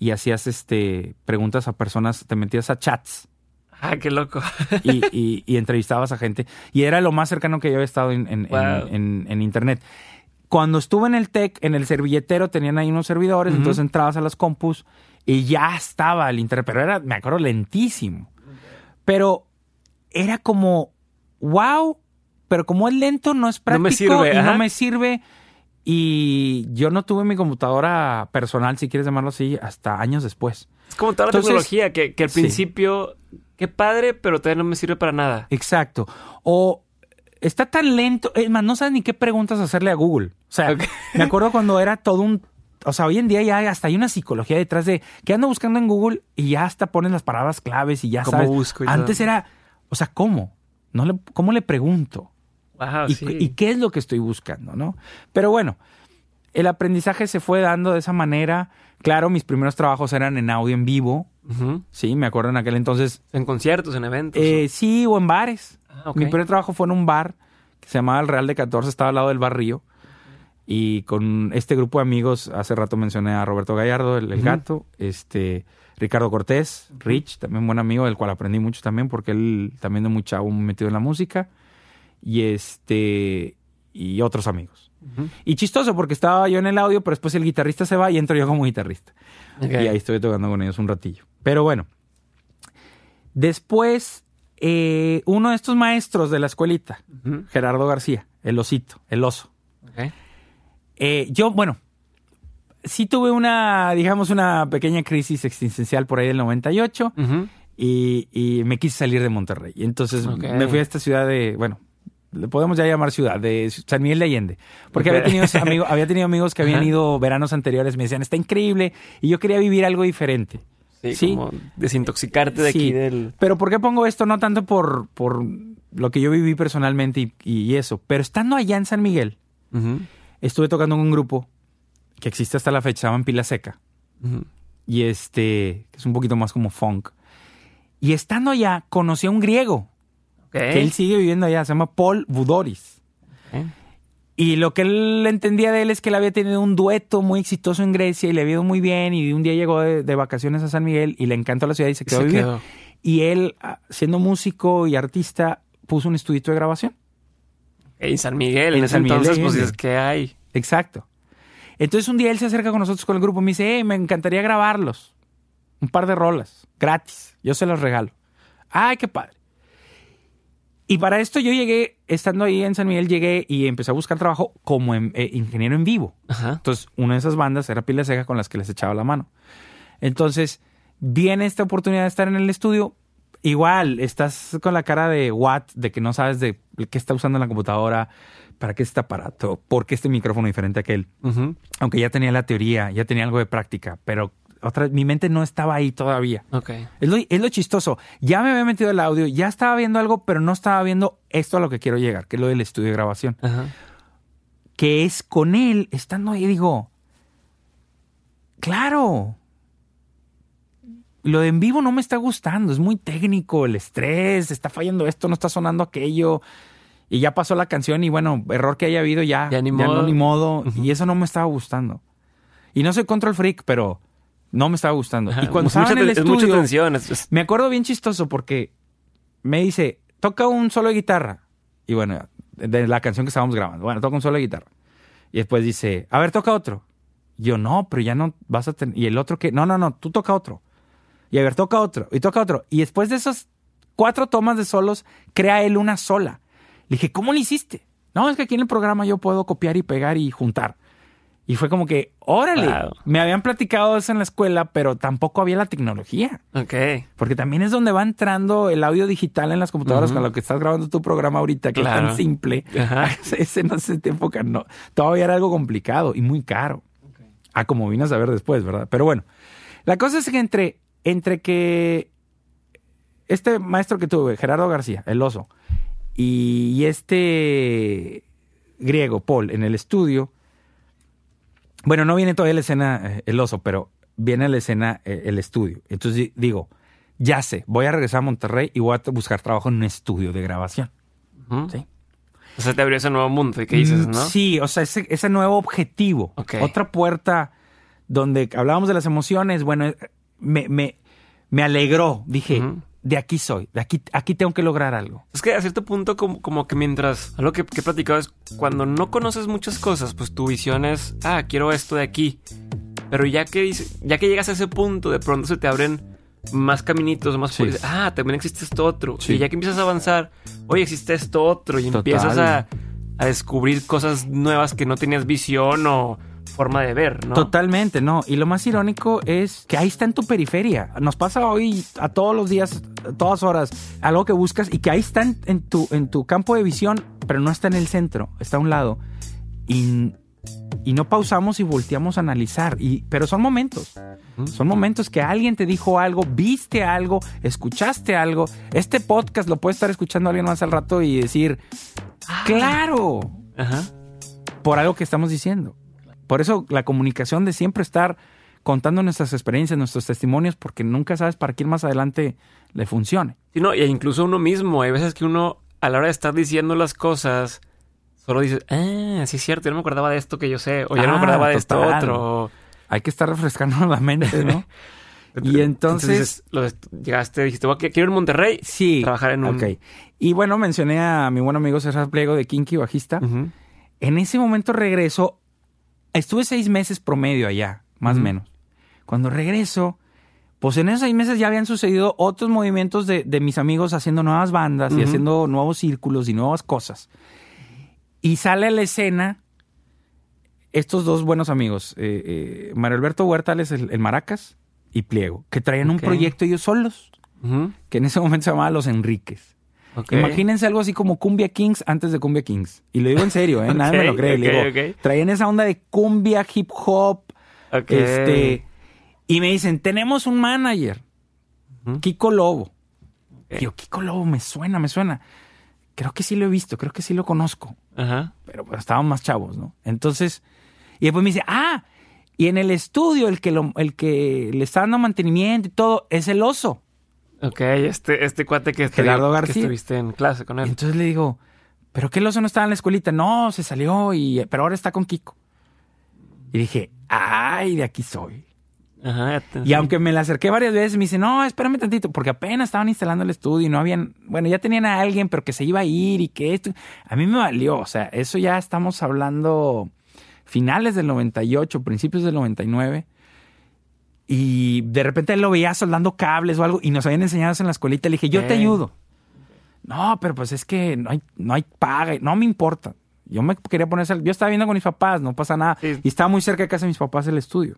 y hacías este preguntas a personas, te metías a chats Ah, qué loco. y, [laughs] y- y entrevistabas a gente. Y era lo más cercano que yo había estado en, en- Wow. en- en internet. Cuando estuve en el TEC, en el servilletero tenían ahí unos servidores, entonces entrabas a las compus y ya estaba el internet, pero era, me acuerdo, lentísimo. Pero era como, wow, pero como es lento, no es No me práctico sirve, y ajá. no me sirve. Y yo no tuve mi computadora personal, si quieres llamarlo así, hasta años después. Es como toda la Entonces- tecnología, que, que al Sí. principio, qué padre, pero todavía no me sirve para nada. Exacto. O está tan lento, es más, no sabes ni qué preguntas hacerle a Google. O sea, me acuerdo cuando era todo un... O sea, hoy en día ya hasta hay una psicología detrás de que ando buscando en Google y ya hasta pones las palabras claves y ya ¿Cómo sabes. busco y Antes todo? era, o sea, ¿cómo? No le, ¿Cómo le pregunto? Wow, ¿Y, sí. y qué es lo que estoy buscando, no? Pero bueno, el aprendizaje se fue dando de esa manera. Claro, mis primeros trabajos eran en audio en vivo. Sí, me acuerdo en aquel entonces. En conciertos, en eventos. Eh, sí, o en bares. Ah. Mi primer trabajo fue en un bar que se llamaba El Real de 14, estaba al lado del barrio. Y con este grupo de amigos, hace rato mencioné a Roberto Gallardo, el, gato, este Ricardo Cortés, Rich, también buen amigo, del cual aprendí mucho también, porque él también de muy chavo metido en la música. Y este y otros amigos. Y chistoso porque estaba yo en el audio, pero después el guitarrista se va y entro yo como guitarrista. Y ahí estoy tocando con ellos un ratillo. Pero bueno, después eh, uno de estos maestros de la escuelita. Gerardo García, el osito, el oso. Eh, yo, bueno, sí tuve una, digamos, una pequeña crisis existencial por ahí del 98 Ujú. y, y me quise salir de Monterrey. Y entonces me fui a esta ciudad de, bueno, podemos ya llamar ciudad, de San Miguel de Allende. Porque había, tenido amigos, había tenido amigos que habían ido veranos anteriores, me decían, está increíble, y yo quería vivir algo diferente. Sí, Sí. como desintoxicarte de Sí. aquí del... Pero ¿por qué pongo esto? No tanto por, por lo que yo viví personalmente y, y eso, pero estando allá en San Miguel, estuve tocando en un grupo que existe hasta la fecha, se llama Pila Seca. Y este, que es un poquito más como funk. Y estando allá, conocí a un griego, Que él sigue viviendo allá, se llama Paul Budoris. Y lo que él entendía de él es que él había tenido un dueto muy exitoso en Grecia y le había ido muy bien. Y un día llegó de, de vacaciones a San Miguel y le encantó la ciudad y se quedó a Se vivir. quedó. Y él, ah, siendo músico y artista, puso un estudito de grabación. En San Miguel, En San Miguel entonces, pues Allende. es que hay. Exacto. Entonces un día él se acerca con nosotros con el grupo y me dice, "Eh, me encantaría grabarlos. Un par de rolas, gratis. Yo se los regalo. Ay, qué padre. Y para esto yo llegué, estando ahí en San Miguel, llegué y empecé a buscar trabajo como en- eh, ingeniero en vivo. Ajá. Entonces, una de esas bandas era Pila Seca con las que les echaba la mano. Entonces, viene esta oportunidad de estar en el estudio. Igual, estás con la cara de what, de que no sabes de qué está usando la computadora, para qué este aparato, por qué este micrófono diferente a aquel. Aunque ya tenía la teoría, ya tenía algo de práctica, pero otra, mi mente no estaba ahí todavía. Es lo, es lo chistoso. Ya me había metido el audio, ya estaba viendo algo, pero no estaba viendo esto a lo que quiero llegar, que es lo del estudio de grabación. Ajá. Que es con él, estando ahí, digo, claro. Lo de en vivo no me está gustando, es muy técnico, el estrés, está fallando esto, no está sonando aquello. Y ya pasó la canción y bueno, error que haya habido ya, Ya ni no modo. ni modo. Y eso no me estaba gustando. Y no soy control freak, pero no me estaba gustando. Ajá. Y cuando Es estaba en el ten- es mucha estudio, tensión. es- es- me acuerdo bien chistoso porque me dice, toca un solo de guitarra. Y bueno, de la canción que estábamos grabando. Bueno, toca un solo de guitarra. Y después dice, a ver, toca otro. Y yo, no, pero ya no vas a tener... Y el otro que, no, no, no, tú toca otro. Y a ver, toca otro. Y toca otro. Y después de esas cuatro tomas de solos, crea él una sola. Le dije, ¿cómo lo hiciste? No, es que aquí en el programa yo puedo copiar y pegar y juntar. Y fue como que, órale, Wow. me habían platicado eso en la escuela, pero tampoco había la tecnología. Ok. Porque también es donde va entrando el audio digital en las computadoras con lo que estás grabando tu programa ahorita, que es Claro. tan simple. Ajá. [laughs] Ese en esa época no. Todavía era algo complicado y muy caro. Ah, como vine a saber después, ¿verdad? Pero bueno, la cosa es que entre, entre que este maestro que tuve, Gerardo García, el oso, y este griego, Paul, en el estudio, bueno, no viene todavía la escena eh, el oso, pero viene la escena eh, el estudio. Entonces di- digo, ya sé, voy a regresar a Monterrey y voy a buscar trabajo en un estudio de grabación. Sí. O sea, te abrió ese nuevo mundo que dices, Mm, ¿no? Sí, o sea, ese, ese nuevo objetivo. Otra puerta donde hablábamos de las emociones, bueno, eh, me, me, me alegró. Dije. De aquí soy, de aquí, aquí tengo que lograr algo. Es que a cierto punto como, como que mientras... Algo que, que he platicado es cuando no conoces muchas cosas, pues tu visión es, ah, quiero esto de aquí. Pero ya que, ya que llegas a ese punto, de pronto se te abren más caminitos, más... Sí. Ah, también existe esto otro. Sí. Y ya que empiezas a avanzar, oye, existe esto otro. Y Total. empiezas a, a descubrir cosas nuevas que no tenías visión o forma de ver, ¿no? Totalmente, no. Y lo más irónico es que ahí está en tu periferia. Nos pasa hoy a todos los días, a todas horas, algo que buscas y que ahí está en, en tu, en tu campo de visión, pero no está en el centro, está a un lado. Y, y no pausamos y volteamos a analizar. Y, pero son momentos. Son momentos que alguien te dijo algo, viste algo, escuchaste algo. Este podcast lo puede estar escuchando alguien más al rato y decir, claro, Ajá. por algo que estamos diciendo. Por eso la comunicación de siempre estar contando nuestras experiencias, nuestros testimonios, porque nunca sabes para quién más adelante le funcione. Sí, no, y incluso uno mismo, hay veces que uno a la hora de estar diciendo las cosas, solo dice, ah, sí es cierto, yo no me acordaba de esto que yo sé, o ya no me Ah, acordaba de esto otro. Hay que estar refrescando la mente, ¿no? [laughs] y entonces, dices, de- llegaste, dijiste, "Voy a- quiero ir a Monterrey. sí, trabajar en un- ok. Y bueno, mencioné a mi buen amigo César Pliego de Kinky, bajista. En ese momento regreso, estuve seis meses promedio allá, más o menos. Cuando regreso, pues en esos seis meses ya habían sucedido otros movimientos de, de mis amigos haciendo nuevas bandas y haciendo nuevos círculos y nuevas cosas. Y sale a la escena estos dos buenos amigos, eh, eh, Mario Alberto Huertales, el, el Maracas, y Pliego, que traían un proyecto ellos solos, que en ese momento se llamaba Los Enríquez. Imagínense algo así como Cumbia Kings antes de Cumbia Kings. Y lo digo en serio, ¿eh? Nadie me lo cree. Le ok, digo, ok. Traían esa onda de cumbia, hip hop, este... Y me dicen, tenemos un manager. Kiko Lobo. Yo, Kiko Lobo, me suena, me suena. Creo que sí lo he visto, creo que sí lo conozco. Ajá. Pero pues, estábamos más chavos, ¿no? Entonces, y después me dice, ah, y en el estudio el que, lo, el que le está dando mantenimiento y todo es el oso. Ok, este, este cuate que, Gerardo que García. estuviste en clase con Y él. entonces le digo, ¿pero qué el oso no estaba en la escuelita? No, se salió, y, pero ahora está con Kiko. Y dije, ay, de aquí soy. Ajá. Y aunque me la acerqué varias veces, me dice, no, espérame tantito, porque apenas estaban instalando el estudio y no habían, bueno, ya tenían a alguien, pero que se iba a ir y que esto, a mí me valió, o sea, eso ya estamos hablando finales del 98, principios del 99. Y de repente él lo veía soldando cables o algo y nos habían enseñado eso en la escuelita. Le dije, yo te ayudo. No, pero pues es que no hay, no hay paga, no me importa. Yo me quería poner, yo estaba viendo con mis papás, no pasa nada. Sí. Y estaba muy cerca de casa de mis papás el estudio.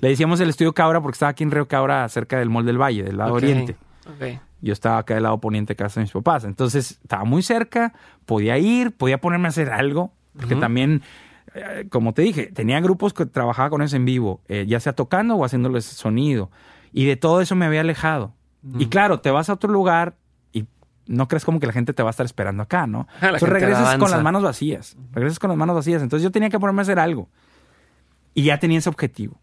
Le decíamos el estudio Cabra porque estaba aquí en Río Cabra, cerca del Mall del Valle, del lado oriente. Yo estaba acá del lado poniente de casa de mis papás. Entonces estaba muy cerca, podía ir, podía ponerme a hacer algo. Porque también, como te dije, tenía grupos que trabajaba con eso en vivo, eh, ya sea tocando o haciéndoles sonido. Y de todo eso me había alejado. Y claro, te vas a otro lugar y no crees como que la gente te va a estar esperando acá, ¿no? [laughs] La Entonces regresas con las manos vacías. Regresas con las manos vacías. Entonces yo tenía que ponerme a hacer algo. Y ya tenía ese objetivo.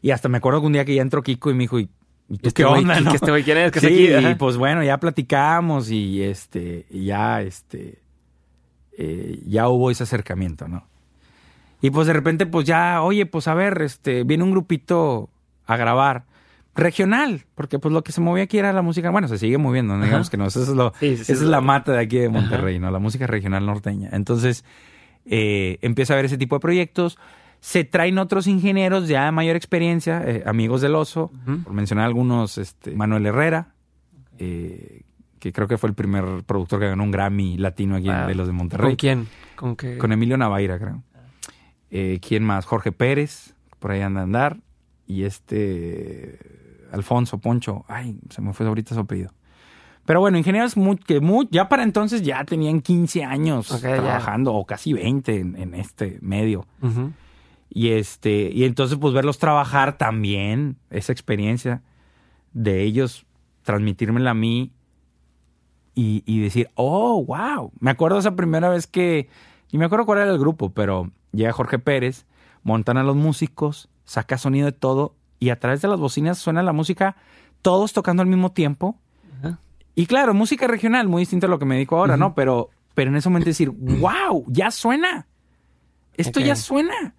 Y hasta me acuerdo que un día que ya entró Kiko y me dijo, ¿y y tú Este qué onda, ¿quién- no? que este güey quién es? ¿Qué sí, y pues bueno, ya platicamos y este, y ya, este, eh, ya hubo ese acercamiento, ¿no? Y pues de repente, pues ya, oye, pues a ver, este, viene un grupito a grabar regional, porque pues lo que se movía aquí era la música, bueno, se sigue moviendo, no digamos que no, eso es lo, Sí, sí, sí, esa es la mata de aquí de Monterrey, ¿no? La música regional norteña. Entonces, eh, empieza a ver ese tipo de proyectos. Se traen otros ingenieros ya de mayor experiencia, eh, amigos del oso, por mencionar algunos, este, Manuel Herrera, eh, que creo que fue el primer productor que ganó un Grammy latino aquí en- Wow. de los de ¿Con Monterrey. quién? ¿Con qué? Con Emilio Navaira, creo. Eh, ¿Quién más? Jorge Pérez, por ahí anda a andar. Y este Alfonso Poncho. Ay, se me fue ahorita su apellido. Pero bueno, ingenieros muy, que muy, ya para entonces ya tenían 15 años ya. trabajando, o casi 20 en, en este medio. Y este, y entonces, pues verlos trabajar también, esa experiencia de ellos, transmitírmela a mí y, y decir, oh, wow. Me acuerdo esa primera vez que, y me acuerdo cuál era el grupo, pero llega Jorge Pérez, montan a los músicos, saca sonido de todo, y a través de las bocinas suena la música, todos tocando al mismo tiempo. Y claro, música regional, muy distinto a lo que me dijo ahora. ¿no? Pero, pero en ese momento decir, wow, ya suena. Esto ya suena.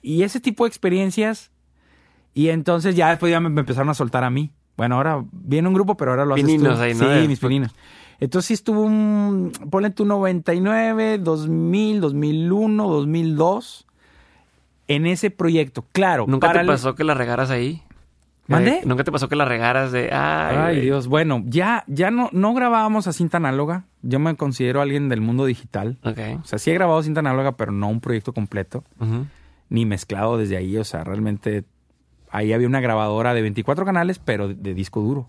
Y ese tipo de experiencias. Y entonces ya después ya me, me empezaron a soltar a mí. Bueno, ahora viene un grupo, pero ahora lo haces Pininos tú. ahí, ¿no? Sí, mis pininos. Entonces sí estuvo un, ponle tú 99, 2000, 2001, 2002 en ese proyecto. Claro. ¿Nunca te pasó que la regaras ahí? ¿Mandé? Eh, ¿Nunca te pasó que la regaras de, ay, Ay, güey"? Dios. Bueno, ya, ya no, no grabábamos a cinta análoga. Yo me considero alguien del mundo digital. Ok. O sea, sí he grabado cinta análoga, pero no un proyecto completo, Ujú. ni mezclado desde ahí. O sea, realmente ahí había una grabadora de 24 canales, pero de, de disco duro.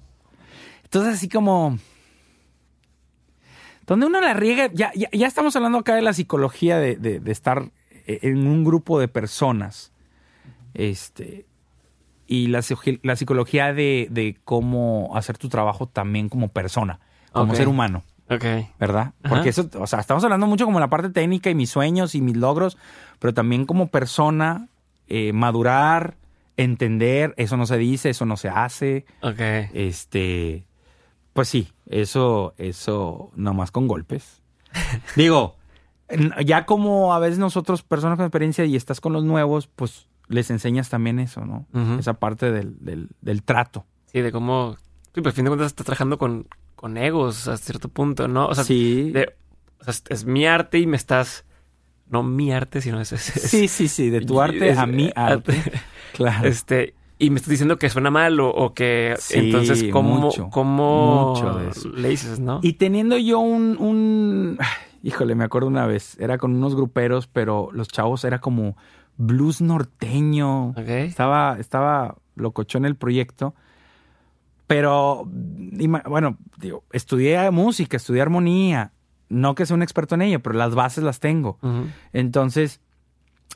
Entonces, así como... Donde uno la riega, ya, ya, ya estamos hablando acá de la psicología de, de- de estar eh, en un grupo de personas. Este. Y la, psico- la psicología de, de cómo hacer tu trabajo también como persona, como ser humano. Ok. ¿verdad? Ajá. Porque eso, o sea, estamos hablando mucho como la parte técnica y mis sueños y mis logros, pero también como persona, eh, madurar, entender, eso no se dice, eso no se hace, Ok. este, pues sí, eso, eso, nomás con golpes. [laughs] Digo, ya como a veces nosotros, personas con experiencia y estás con los nuevos, pues les enseñas también eso, ¿no? Esa parte del, del, del trato. Sí, de cómo. Sí, pero a fin de cuentas estás trabajando con, con egos a cierto punto, ¿no? O sea, sí. de- o sea, es, mi arte y me estás. No mi arte, sino es. es- sí, sí, sí, de tu arte es- a mi arte. [laughs] Claro. Este. Y me estás diciendo que suena mal o, o que. Sí, entonces, ¿cómo, mucho, cómo mucho de eso. le dices, no? Y teniendo yo un, un- Híjole, me acuerdo una vez. Era con unos gruperos, pero los chavos era como blues norteño. Ok. Estaba, estaba locochón el proyecto. Pero, bueno, digo, estudié música, estudié armonía. No que sea un experto en ello, pero las bases las tengo. Entonces,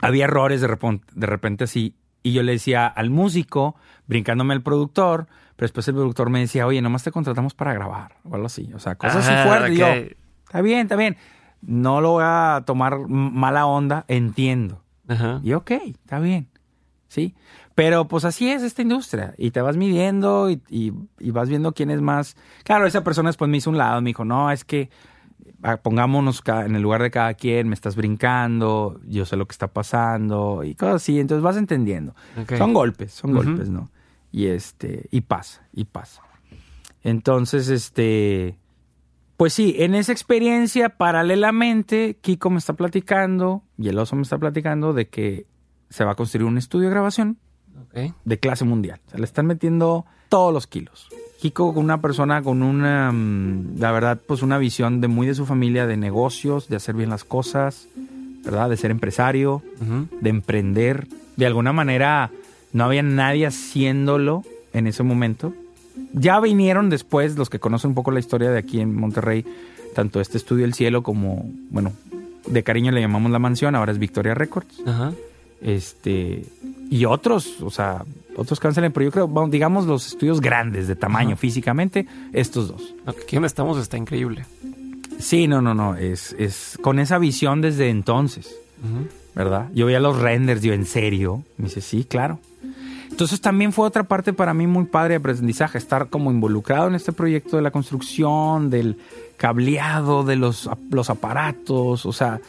había errores de repente, de repente así. Y yo le decía al músico, brincándome al productor, pero después el productor me decía, oye, nomás te contratamos para grabar, o algo así. O sea, cosas Ah, así fuertes. Y yo, está bien, está bien. No lo voy a tomar mala onda, entiendo. Ajá. Y ok, está bien. Sí. Pero pues así es esta industria. Y te vas midiendo y, y- y vas viendo quién es más. Claro, esa persona después me hizo un lado, me dijo, no, es que pongámonos en el lugar de cada quien, me estás brincando, yo sé lo que está pasando y cosas así. Entonces vas entendiendo. Son golpes, son golpes, ¿no? Y este, y pasa, y pasa. Entonces, este, pues sí, en esa experiencia, paralelamente, Kiko me está platicando y el oso me está platicando de que se va a construir un estudio de grabación de clase mundial. O sea, le están metiendo todos los kilos. Kiko con una persona con una, mm, la verdad, pues una visión de muy de su familia, de negocios, de hacer bien las cosas, ¿verdad? De ser empresario, de emprender. De alguna manera no había nadie haciéndolo en ese momento. Ya vinieron después los que conocen un poco la historia de aquí en Monterrey, tanto este estudio El Cielo como, bueno, de cariño le llamamos La Mansión, ahora es Victoria Records. Ajá. Este, y otros, o sea, otros avanzan, pero yo creo, vamos, digamos, los estudios grandes de tamaño Ajá. físicamente, estos dos. Aquí donde estamos está increíble. Sí, no, no, no, es, es con esa visión desde entonces. Ujú. ¿verdad? Yo veía los renders, yo, ¿en serio? Me dice, sí, claro. Entonces también fue otra parte para mí muy padre de aprendizaje, estar como involucrado en este proyecto de la construcción, del cableado, de los, los aparatos, o sea,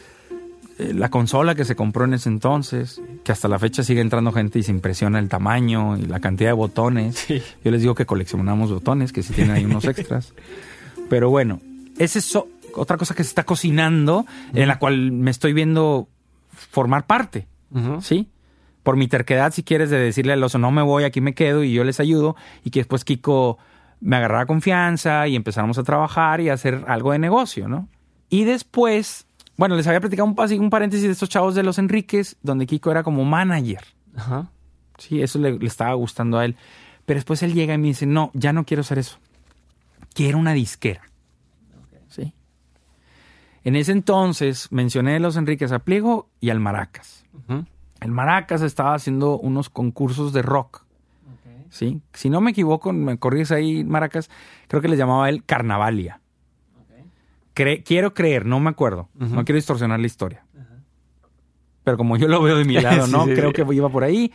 eh, la consola que se compró en ese entonces, que hasta la fecha sigue entrando gente y se impresiona el tamaño y la cantidad de botones. Sí. Yo les digo que coleccionamos botones, que si tienen ahí unos [laughs] extras. Pero bueno, esa es so- otra cosa que se está cocinando, en la cual me estoy viendo formar parte. ¿sí? Por mi terquedad, si quieres, de decirle al oso, no me voy, aquí me quedo y yo les ayudo, y que después Kiko me agarrara confianza y empezáramos a trabajar y a hacer algo de negocio, ¿no? Y después, bueno, les había platicado un, así un paréntesis de estos chavos de los Enríquez, donde Kiko era como manager. Ajá. Sí, eso le, le estaba gustando a él. Pero después él llega y me dice, no, ya no quiero hacer eso. Quiero una disquera. Sí. En ese entonces mencioné a los Enríquez a Pliego y al Maracas. El Maracas estaba haciendo unos concursos de rock. ¿sí? Si no me equivoco, me corriges ahí, Maracas, creo que les llamaba él Carnavalia. Cre- quiero creer, no me acuerdo. No quiero distorsionar la historia. Pero como yo lo veo de mi [laughs] lado, ¿no? Sí, sí, creo sí. que iba por ahí.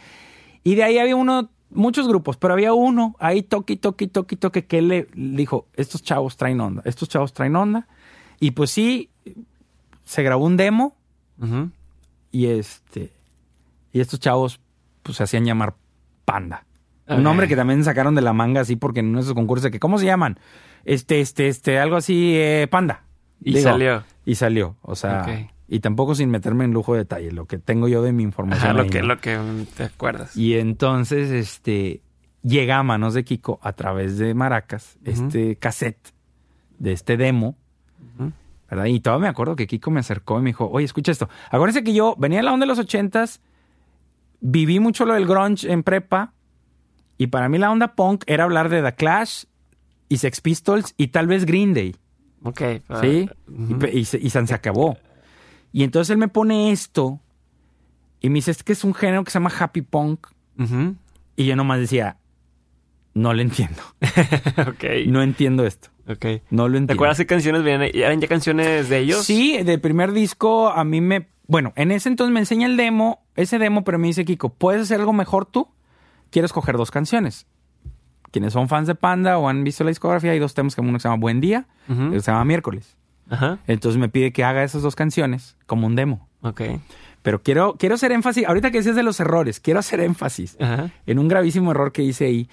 Y de ahí había uno, muchos grupos, pero había uno ahí toque, toque, toque, toque, que él le dijo, estos chavos traen onda, estos chavos traen onda. Y pues sí, se grabó un demo y este y estos chavos pues se hacían llamar Panda. Un nombre que también sacaron de la manga así porque en esos concursos de que ¿cómo se llaman? Este este este algo así eh, Panda. Y Digo, salió. Y salió, o sea, y tampoco sin meterme en lujo de detalle, lo que tengo yo de mi información. Ajá, lo ahí, que, ¿no? lo que te acuerdas. Y entonces este llega a manos de Kiko a través de Maracas este cassette de este demo. ¿verdad? Y todavía me acuerdo que Kiko me acercó y me dijo, oye, escucha esto. Acuérdense que yo venía de la onda de los ochentas, viví mucho lo del grunge en prepa, y para mí la onda punk era hablar de The Clash y Sex Pistols y tal vez Green Day. Ok. ¿Sí? y, se, y se acabó. Y entonces él me pone esto y me dice, es que es un género que se llama happy punk. Y yo nomás decía, no lo entiendo. [laughs] ok. No entiendo esto. Ok. No lo entiendo. ¿Te acuerdas qué canciones venían? ¿Eran ya canciones de ellos? Sí, del primer disco a mí me... Bueno, en ese entonces me enseña el demo, ese demo, pero me dice, Kiko, ¿puedes hacer algo mejor tú? Quiero escoger dos canciones. Quienes son fans de Panda o han visto la discografía, hay dos temas que uno se llama Buen Día y otro se llama Miércoles. Ajá. Entonces me pide que haga esas dos canciones como un demo. Ok. Pero quiero, quiero hacer énfasis, ahorita que decías de los errores, quiero hacer énfasis Ajá. en un gravísimo error que hice ahí,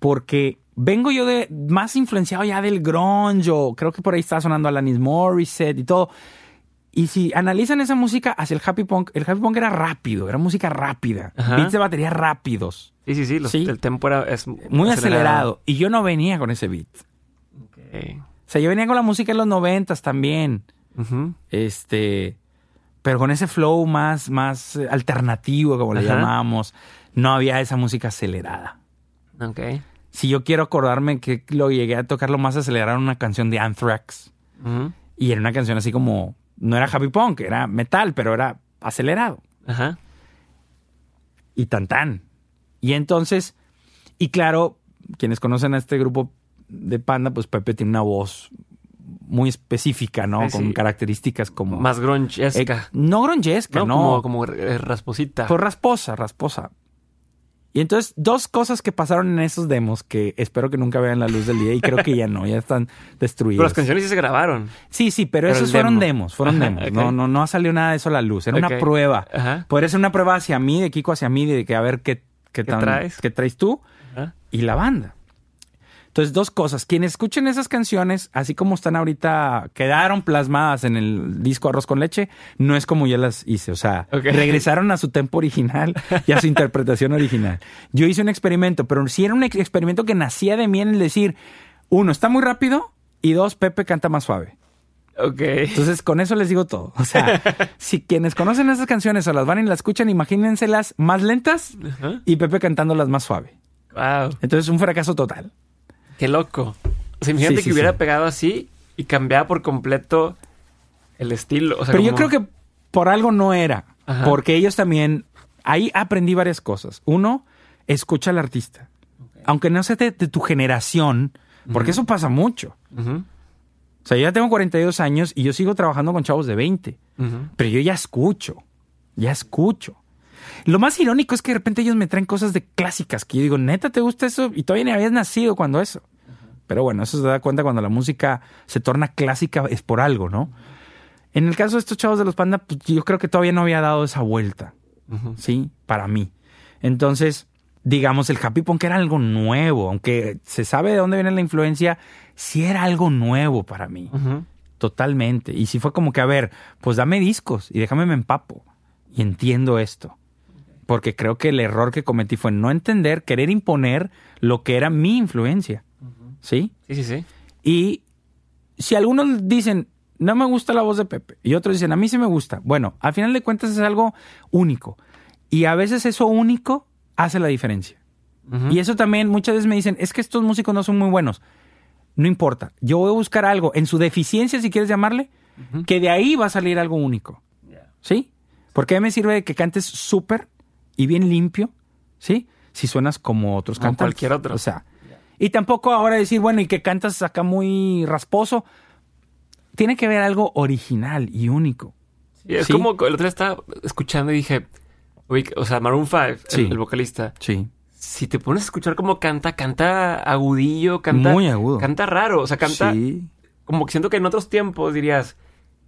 porque vengo yo de más influenciado ya del grunge, o creo que por ahí está sonando Alanis Morissette y todo. Y si analizan esa música hacia el happy punk, el happy punk era rápido, era música rápida, Ajá. beats de batería rápidos, Sí, sí, sí. los- Sí. El tempo era es muy acelerado. Y yo no venía con ese beat. Ok. O sea, yo venía con la música de los noventas también. Este, pero con ese flow más, más eh, alternativo, como le Ajá. llamábamos, no había esa música acelerada. Ok. Si yo quiero acordarme que lo llegué a tocar lo más acelerado en una canción de Anthrax. Y era una canción así como, no era happy punk, era metal, pero era acelerado. Ajá. Y tan tan. Y entonces, y claro, quienes conocen a este grupo de Panda, pues Pepe tiene una voz muy específica, ¿no? Ay, Con características como... Más Eh, grungesca. no grungesca, no, no. Como, como eh, rasposita. Pues rasposa, rasposa. Y entonces, dos cosas que pasaron en esos demos que espero que nunca vean la luz del día y creo que ya no, ya están Pero destruidas. las canciones sí se grabaron. Sí, sí, pero, Pero esos fueron demo. demos, fueron Ajá, demos. No, no, no salió nada de eso a la luz. Era una prueba. Ajá. Podría ser una prueba hacia mí, de Kiko hacia mí, de que a ver qué, qué, tan- traes? qué traes tú Ajá. y la banda. Entonces, dos cosas. Quienes escuchen esas canciones, así como están ahorita, quedaron plasmadas en el disco Arroz con Leche, no es como yo las hice. O sea, regresaron a su tempo original y a su interpretación original. Yo hice un experimento, pero sí era un ex- experimento que nacía de mí en el decir, uno, está muy rápido y dos, Pepe canta más suave. Ok. Entonces, con eso les digo todo. O sea, [laughs] si quienes conocen esas canciones o las van y las escuchan, imagínenselas más lentas y Pepe cantándolas más suave. Wow. Entonces, un fracaso total. Qué loco. O sea, imagínate Sí, sí, que hubiera sí. pegado así y cambiaba por completo el estilo. O sea, Pero yo creo que por algo no era. Ajá. Porque ellos también. Ahí aprendí varias cosas. Uno, escucha al artista. Aunque no sea de, de tu generación, porque eso pasa mucho. O sea, yo ya tengo 42 años y yo sigo trabajando con chavos de 20. ujú. Pero yo ya escucho. Ya escucho. Lo más irónico es que de repente ellos me traen cosas de clásicas que yo digo, neta, ¿te gusta eso? Y todavía ni habías nacido cuando eso. Pero bueno, eso se da cuenta cuando la música se torna clásica, es por algo, ¿no? En el caso de estos chavos de los panda, pues, yo creo que todavía no había dado esa vuelta. ¿sí? Para mí. Entonces, digamos, el happy punk era algo nuevo, aunque se sabe de dónde viene la influencia, sí era algo nuevo para mí. Totalmente. Y sí fue como que, a ver, pues dame discos y déjame me empapo. Y entiendo esto. Porque creo que el error que cometí fue no entender, querer imponer lo que era mi influencia. ¿Sí? Sí, sí, sí. Y si algunos dicen, no me gusta la voz de Pepe, y otros dicen, a mí sí me gusta. Bueno, al final de cuentas es algo único. Y a veces eso único hace la diferencia. Y eso también muchas veces me dicen, es que estos músicos no son muy buenos. No importa, yo voy a buscar algo en su deficiencia, si quieres llamarle, que de ahí va a salir algo único. ¿Sí? Porque a mí me sirve que cantes súper y bien limpio, ¿sí? Si suenas como otros Como cantantes. cualquier otro. O sea, y tampoco ahora decir, bueno, y que cantas acá muy rasposo. Tiene que haber algo original y único. Sí, es Sí. como el otro día estaba escuchando y dije, o sea, Maroon 5, el- Sí. el, vocalista, Sí. si te pones a escuchar cómo canta, canta agudillo, canta, Muy agudo. canta raro, o sea, canta Sí. como que siento que en otros tiempos dirías,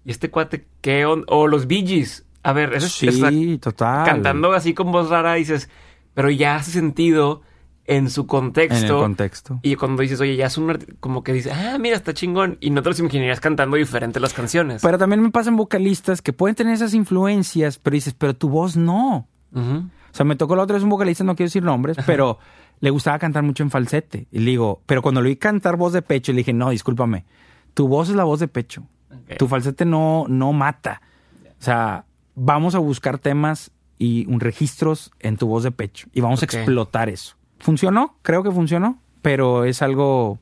¿y este cuate qué on-?" O los Bee Gees. A ver, eso es- Sí, total. cantando así con voz rara dices, pero ya hace sentido en su En el contexto. contexto. Y cuando dices, oye, ya es un como que dices, ah, mira, está chingón. Y no te los imaginarías cantando diferente las canciones. Pero también me pasan vocalistas que pueden tener esas influencias, pero dices, pero tu voz no. O sea, me tocó la otra vez un vocalista, no quiero decir nombres, pero le gustaba cantar mucho en falsete. Y le digo, pero cuando lo vi cantar voz de pecho, le dije, no, discúlpame, tu voz es la voz de pecho. Tu falsete no, no mata. O sea, vamos a buscar temas y un registros en tu voz de pecho. Y vamos a explotar eso. ¿Funcionó? Creo que funcionó, pero es algo...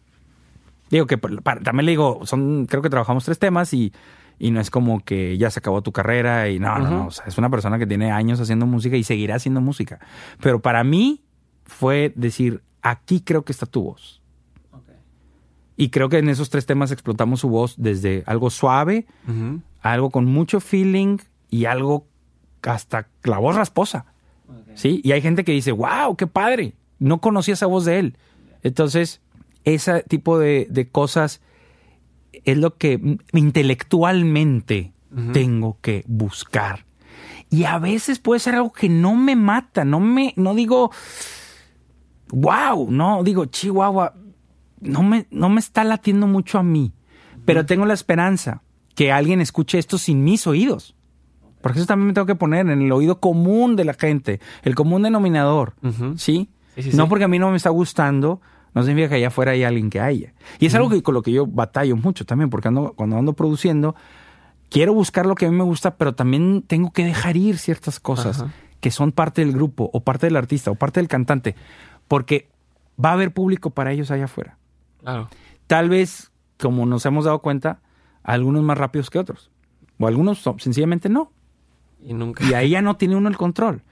Digo que también le digo, son, creo que trabajamos tres temas y, y no es como que ya se acabó tu carrera y no, no, no. O sea, es una persona que tiene años haciendo música y seguirá haciendo música. Pero para mí fue decir, aquí creo que está tu voz. Y creo que en esos tres temas explotamos su voz desde algo suave, Ujú. algo con mucho feeling y algo hasta la voz rasposa. ¿Sí? Y hay gente que dice, wow, qué padre. No conocía esa voz de él. Entonces, ese tipo de, de cosas es lo que intelectualmente tengo que buscar. Y a veces puede ser algo que no me mata, no me, no digo, wow, no, digo, Chihuahua, no me, no me está latiendo mucho a mí, pero tengo la esperanza que alguien escuche esto sin mis oídos. Porque eso también me tengo que poner en el oído común de la gente, el común denominador. ¿sí? Sí, sí, no porque a mí no me está gustando, no significa que allá afuera hay alguien que haya. Y es algo que, con lo que yo batallo mucho también, porque ando, cuando ando produciendo, quiero buscar lo que a mí me gusta, pero también tengo que dejar ir ciertas cosas que son parte del grupo, o parte del artista, o parte del cantante, porque va a haber público para ellos allá afuera. Claro. Tal vez, como nos hemos dado cuenta, algunos más rápidos que otros, o algunos sencillamente no. Y nunca. Y ahí ya no tiene uno el control.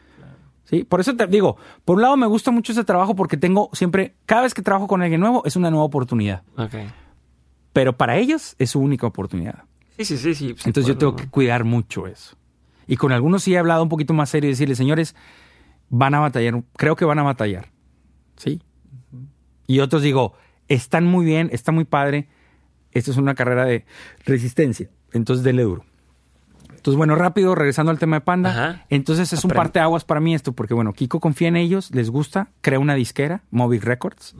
¿Sí? Por eso te digo, por un lado me gusta mucho ese trabajo porque tengo siempre, cada vez que trabajo con alguien nuevo es una nueva oportunidad. Ok. Pero para ellos es su única oportunidad. Sí, sí, sí, sí. Entonces yo tengo ¿no? que cuidar mucho eso. Y con algunos sí he hablado un poquito más serio y decirles, señores, van a batallar, creo que van a batallar. ¿Sí? Y otros digo, están muy bien, está muy padre. Esta es una carrera de resistencia. Entonces denle duro. Entonces, bueno, rápido, regresando al tema de Panda. Ajá. Entonces es un Aprende. parteaguas para mí esto, porque bueno, Kiko confía en ellos, les gusta, crea una disquera, Movic Records,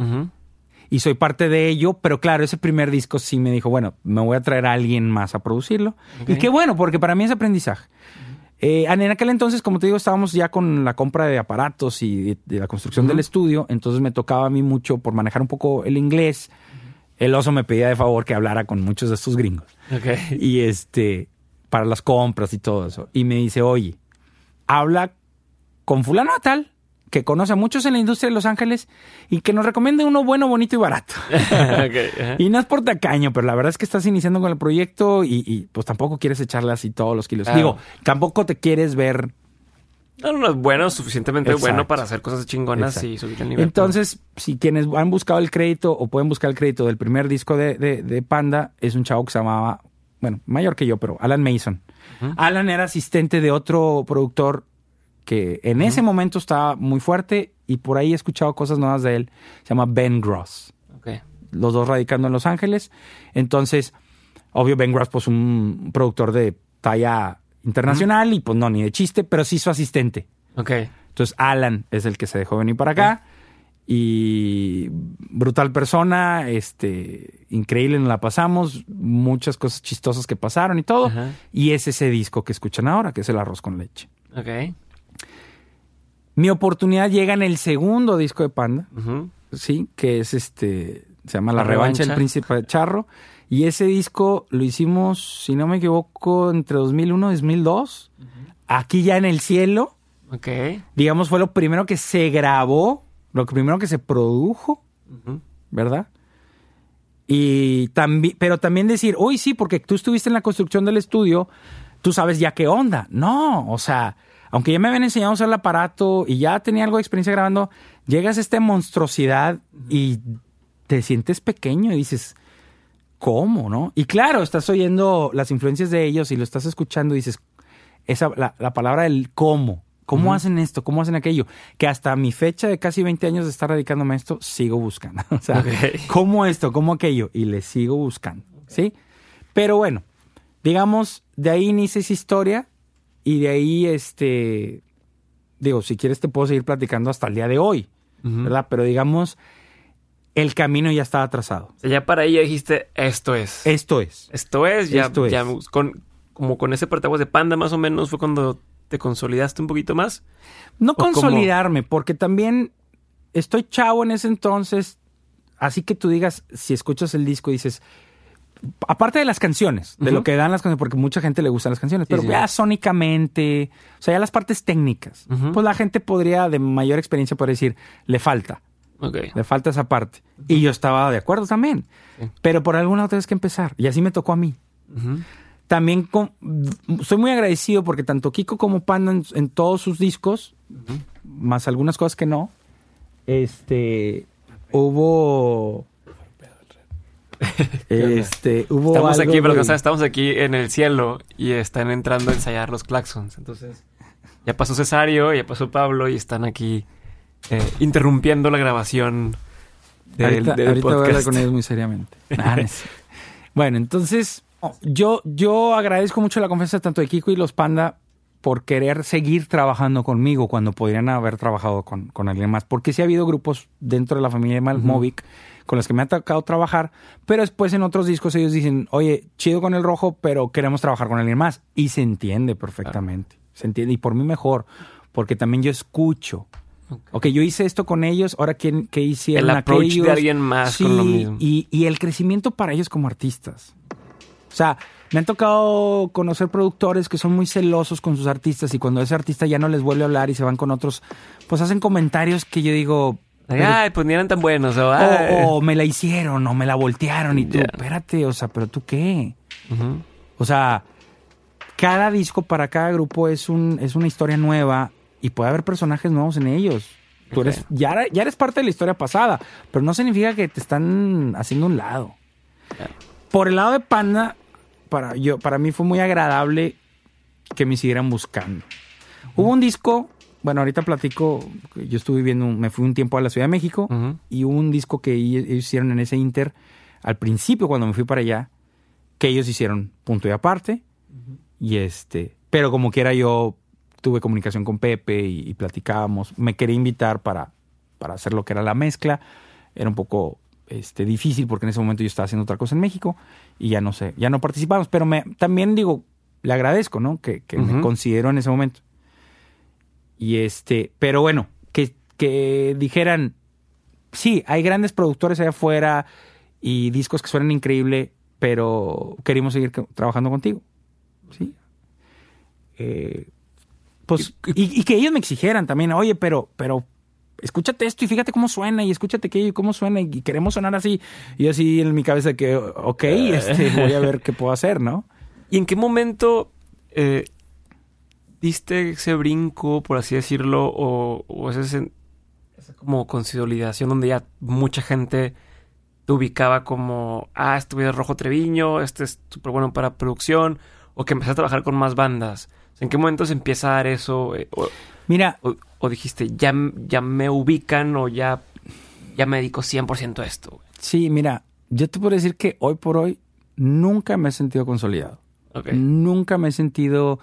y soy parte de ello, pero claro, ese primer disco sí me dijo, bueno, me voy a traer a alguien más a producirlo. Y qué bueno, porque para mí es aprendizaje. Eh, en aquel entonces, como te digo, estábamos ya con la compra de aparatos y de, de la construcción del estudio, entonces me tocaba a mí mucho por manejar un poco el inglés. El oso me pedía de favor que hablara con muchos de estos gringos. Ok. Y este, para las compras y todo eso. Y me dice, oye, habla con fulano tal, que conoce a muchos en la industria de Los Ángeles y que nos recomiende uno bueno, bonito y barato. [laughs] [laughs] Y no es por tacaño, pero la verdad es que estás iniciando con el proyecto y, y, pues tampoco quieres echarle así todos los kilos. Digo, tampoco te quieres ver. No, no, bueno, suficientemente Exacto. bueno para hacer cosas chingonas Exacto. y subir el nivel. Entonces, si quienes han buscado el crédito o pueden buscar el crédito del primer disco de, de- de Panda, es un chavo que se llamaba, bueno, mayor que yo, pero Alan Mason. Alan era asistente de otro productor que en ese momento estaba muy fuerte y por ahí he escuchado cosas nuevas de él. Se llama Ben Gross. Ok. Los dos radicando en Los Ángeles. Entonces, obvio, Ben Gross, pues un productor de talla internacional y pues no, ni de chiste, pero sí su asistente. Ok. Entonces, Alan es el que se dejó venir para acá. Y brutal persona, este, increíble, nos la pasamos, muchas cosas chistosas que pasaron y todo. Ajá. Y es ese disco que escuchan ahora, que es el arroz con leche. Ok. Mi oportunidad llega en el segundo disco de Panda, sí, que es este, se llama La, La revancha del príncipe de Charro. Y ese disco lo hicimos, si no me equivoco, entre 2001 y 2002. Aquí ya en el cielo, Ok. digamos, fue lo primero que se grabó, lo primero que se produjo. ¿verdad? Y también, pero también decir, uy, sí, porque tú estuviste en la construcción del estudio, tú sabes ya qué onda. No, o sea, aunque ya me habían enseñado a usar el aparato y ya tenía algo de experiencia grabando, llegas a esta monstruosidad y te sientes pequeño y dices, ¿cómo, no? Y claro, estás oyendo las influencias de ellos y lo estás escuchando y dices, esa, la, la palabra del cómo. ¿Cómo Ujú. hacen esto? ¿Cómo hacen aquello? Que hasta mi fecha de casi 20 años de estar dedicándome a esto, sigo buscando. [laughs] O sea, Ok. ¿cómo esto? ¿Cómo aquello? Y le sigo buscando. ¿Sí? Pero bueno, digamos, de ahí inicia esa historia y de ahí, este, digo, si quieres te puedo seguir platicando hasta el día de hoy, Ujú. ¿verdad? Pero digamos, el camino ya estaba trazado. O sea, ya para ahí ya dijiste, esto es. Esto es. Esto es, ya, Esto es. ya con, como con ese parteaguas de panda más o menos fue cuando te consolidaste un poquito más. No consolidarme, porque también estoy chavo en ese entonces, así que tú digas, si escuchas el disco, dices, aparte de las canciones, de lo que dan las canciones, porque mucha gente le gustan las canciones, Sí, pero sí. ya sónicamente, o sea, ya las partes técnicas, pues la gente podría, de mayor experiencia, podría decir, le falta, Ok. le falta esa parte. Y yo estaba de acuerdo también, pero por alguna otra vez que empezar, y así me tocó a mí. También con- soy muy agradecido porque tanto Kiko como Panda en, en todos sus discos, más algunas cosas que no, este, hubo, este, hubo Estamos algo aquí, pero de- no sabes, estamos aquí en el cielo y están entrando a ensayar los claxons. Entonces, ya pasó Cesario, ya pasó Pablo y están aquí eh, interrumpiendo la grabación del, ahorita, del ahorita voy a hablar podcast. con ellos muy seriamente. [laughs] Bueno, entonces yo, yo agradezco mucho la confianza tanto de Kiko y los Panda por querer seguir trabajando conmigo cuando podrían haber trabajado con, con alguien más. Porque sí ha habido grupos dentro de la familia de Malmovic con los que me ha tocado trabajar, pero después en otros discos ellos dicen, oye, chido con el rojo, pero queremos trabajar con alguien más. Y se entiende perfectamente. Se entiende. Y por mí mejor, porque también yo escucho. Ok. Ok, yo hice esto con ellos, ahora ¿quién, qué hicieron El approach aquellos? de alguien más con lo mismo. Y, y el crecimiento para ellos como artistas. O sea, me han tocado conocer productores que son muy celosos con sus artistas y cuando ese artista ya no les vuelve a hablar y se van con otros, pues hacen comentarios que yo digo, Ay, pero- Ay, pues ni eran tan buenos. O, o, o me la hicieron o me la voltearon y tú, espérate, o sea, pero tú qué? O sea, cada disco para cada grupo es, un, es una historia nueva y puede haber personajes nuevos en ellos. Tú eres, ya, ya eres parte de la historia pasada, pero no significa que te están haciendo un lado. Claro. Por el lado de Panda, para, yo, para mí fue muy agradable que me siguieran buscando. Hubo un disco, bueno, ahorita platico, yo estuve viviendo, me fui un tiempo a la Ciudad de México y hubo un disco que ellos ellos hicieron en ese Inter al principio cuando me fui para allá, que ellos hicieron punto y aparte. Y este, pero como quiera yo tuve comunicación con Pepe y, y platicábamos. Me quería invitar para, para hacer lo que era la mezcla. Era un poco este, difícil porque en ese momento yo estaba haciendo otra cosa en México y ya no sé, ya no participamos. Pero me, también digo, le agradezco, ¿no? Que, que me consideró en ese momento. Y este, pero bueno, que, que dijeran, sí, hay grandes productores allá afuera y discos que suenan increíble, pero queremos seguir trabajando contigo. Sí. Eh, pues, y, y que ellos me exigieran también, oye, pero, pero escúchate esto y fíjate cómo suena y escúchate y cómo suena y queremos sonar así. Y así en mi cabeza que, ok, este, voy a ver qué puedo hacer, ¿no? ¿Y en qué momento eh, diste ese brinco, por así decirlo, o, o ese, esa como consolidación donde ya mucha gente te ubicaba como, ah, este güey es Rojo Treviño, este es súper bueno para producción, o que empezaste a trabajar con más bandas? ¿En qué momento se empieza a dar eso? eh, o, Mira, o- o dijiste, ya, ya me ubican o ya, ya me dedico 100% a esto? güey"? sí, mira, yo te puedo decir que hoy por hoy nunca me he sentido consolidado. Nunca me he sentido,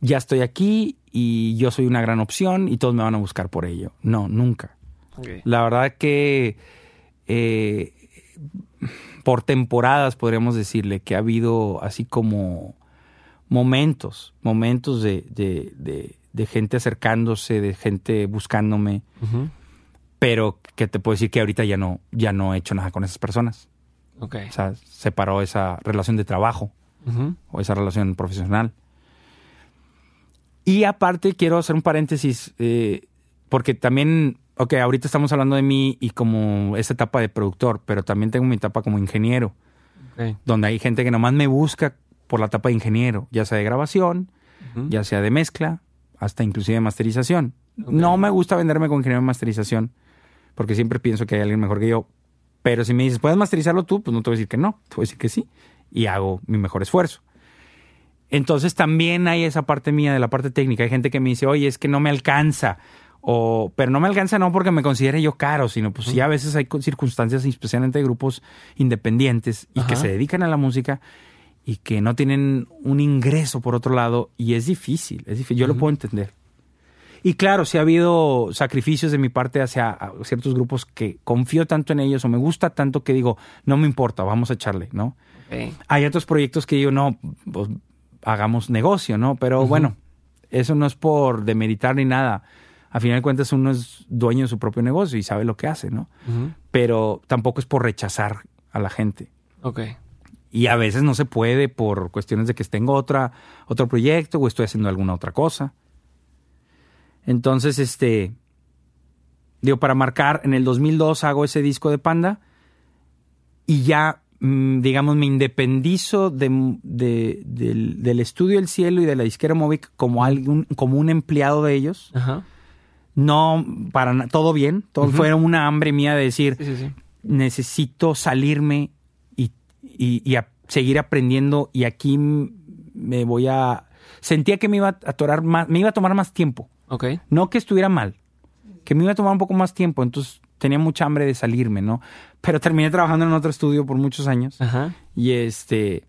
ya estoy aquí y yo soy una gran opción y todos me van a buscar por ello. No, nunca. La verdad que eh, por temporadas podríamos decirle que ha habido así como momentos, momentos de, de- de- de gente acercándose, de gente buscándome, pero que te puedo decir que ahorita ya no, ya no he hecho nada con esas personas. Ok. O sea, se paró esa relación de trabajo o esa relación profesional. Y aparte quiero hacer un paréntesis, eh, porque también, ok, ahorita estamos hablando de mí y como esa etapa de productor, pero también tengo mi etapa como ingeniero, donde hay gente que nomás me busca por la etapa de ingeniero, ya sea de grabación, ya sea de mezcla, hasta inclusive masterización. No me gusta venderme con ingeniero de masterización, porque siempre pienso que hay alguien mejor que yo. Pero si me dices, ¿puedes masterizarlo tú? Pues no te voy a decir que no, te voy a decir que sí. Y hago mi mejor esfuerzo. Entonces también hay esa parte mía de la parte técnica. Hay gente que me dice, oye, es que no me alcanza. O, pero no me alcanza no porque me considere yo caro, sino pues sí a veces hay circunstancias, especialmente de grupos independientes y que se dedican a la música y que no tienen un ingreso por otro lado y es difícil, es difícil. Yo lo puedo entender. Y claro, si ha habido sacrificios de mi parte hacia ciertos grupos que confío tanto en ellos o me gusta tanto que digo, no me importa, vamos a echarle, ¿no? Hay otros proyectos que digo, no, pues hagamos negocio, ¿no? Pero bueno, Eso no es por demeritar ni nada. A final de cuentas uno es dueño de su propio negocio y sabe lo que hace, ¿no? Pero tampoco es por rechazar a la gente. Ok. Y a veces no se puede por cuestiones de que tengo otra, otro proyecto o estoy haciendo alguna otra cosa. Entonces, este, digo, para marcar, en el 2002 hago ese disco de Panda y ya, mm, digamos, me independizo de, de- del, del estudio El Cielo y de la disquera Movic como, algún, como un empleado de ellos. Ajá. No, para todo bien, todo fue una hambre mía de decir, Sí, sí, sí. necesito salirme y, a- seguir aprendiendo y aquí me voy a... Sentía que me iba a atorar más, me iba a tomar más tiempo. Ok. No que estuviera mal, que me iba a tomar un poco más tiempo, entonces tenía mucha hambre de salirme, ¿no? Pero terminé trabajando en otro estudio por muchos años Ajá. y este...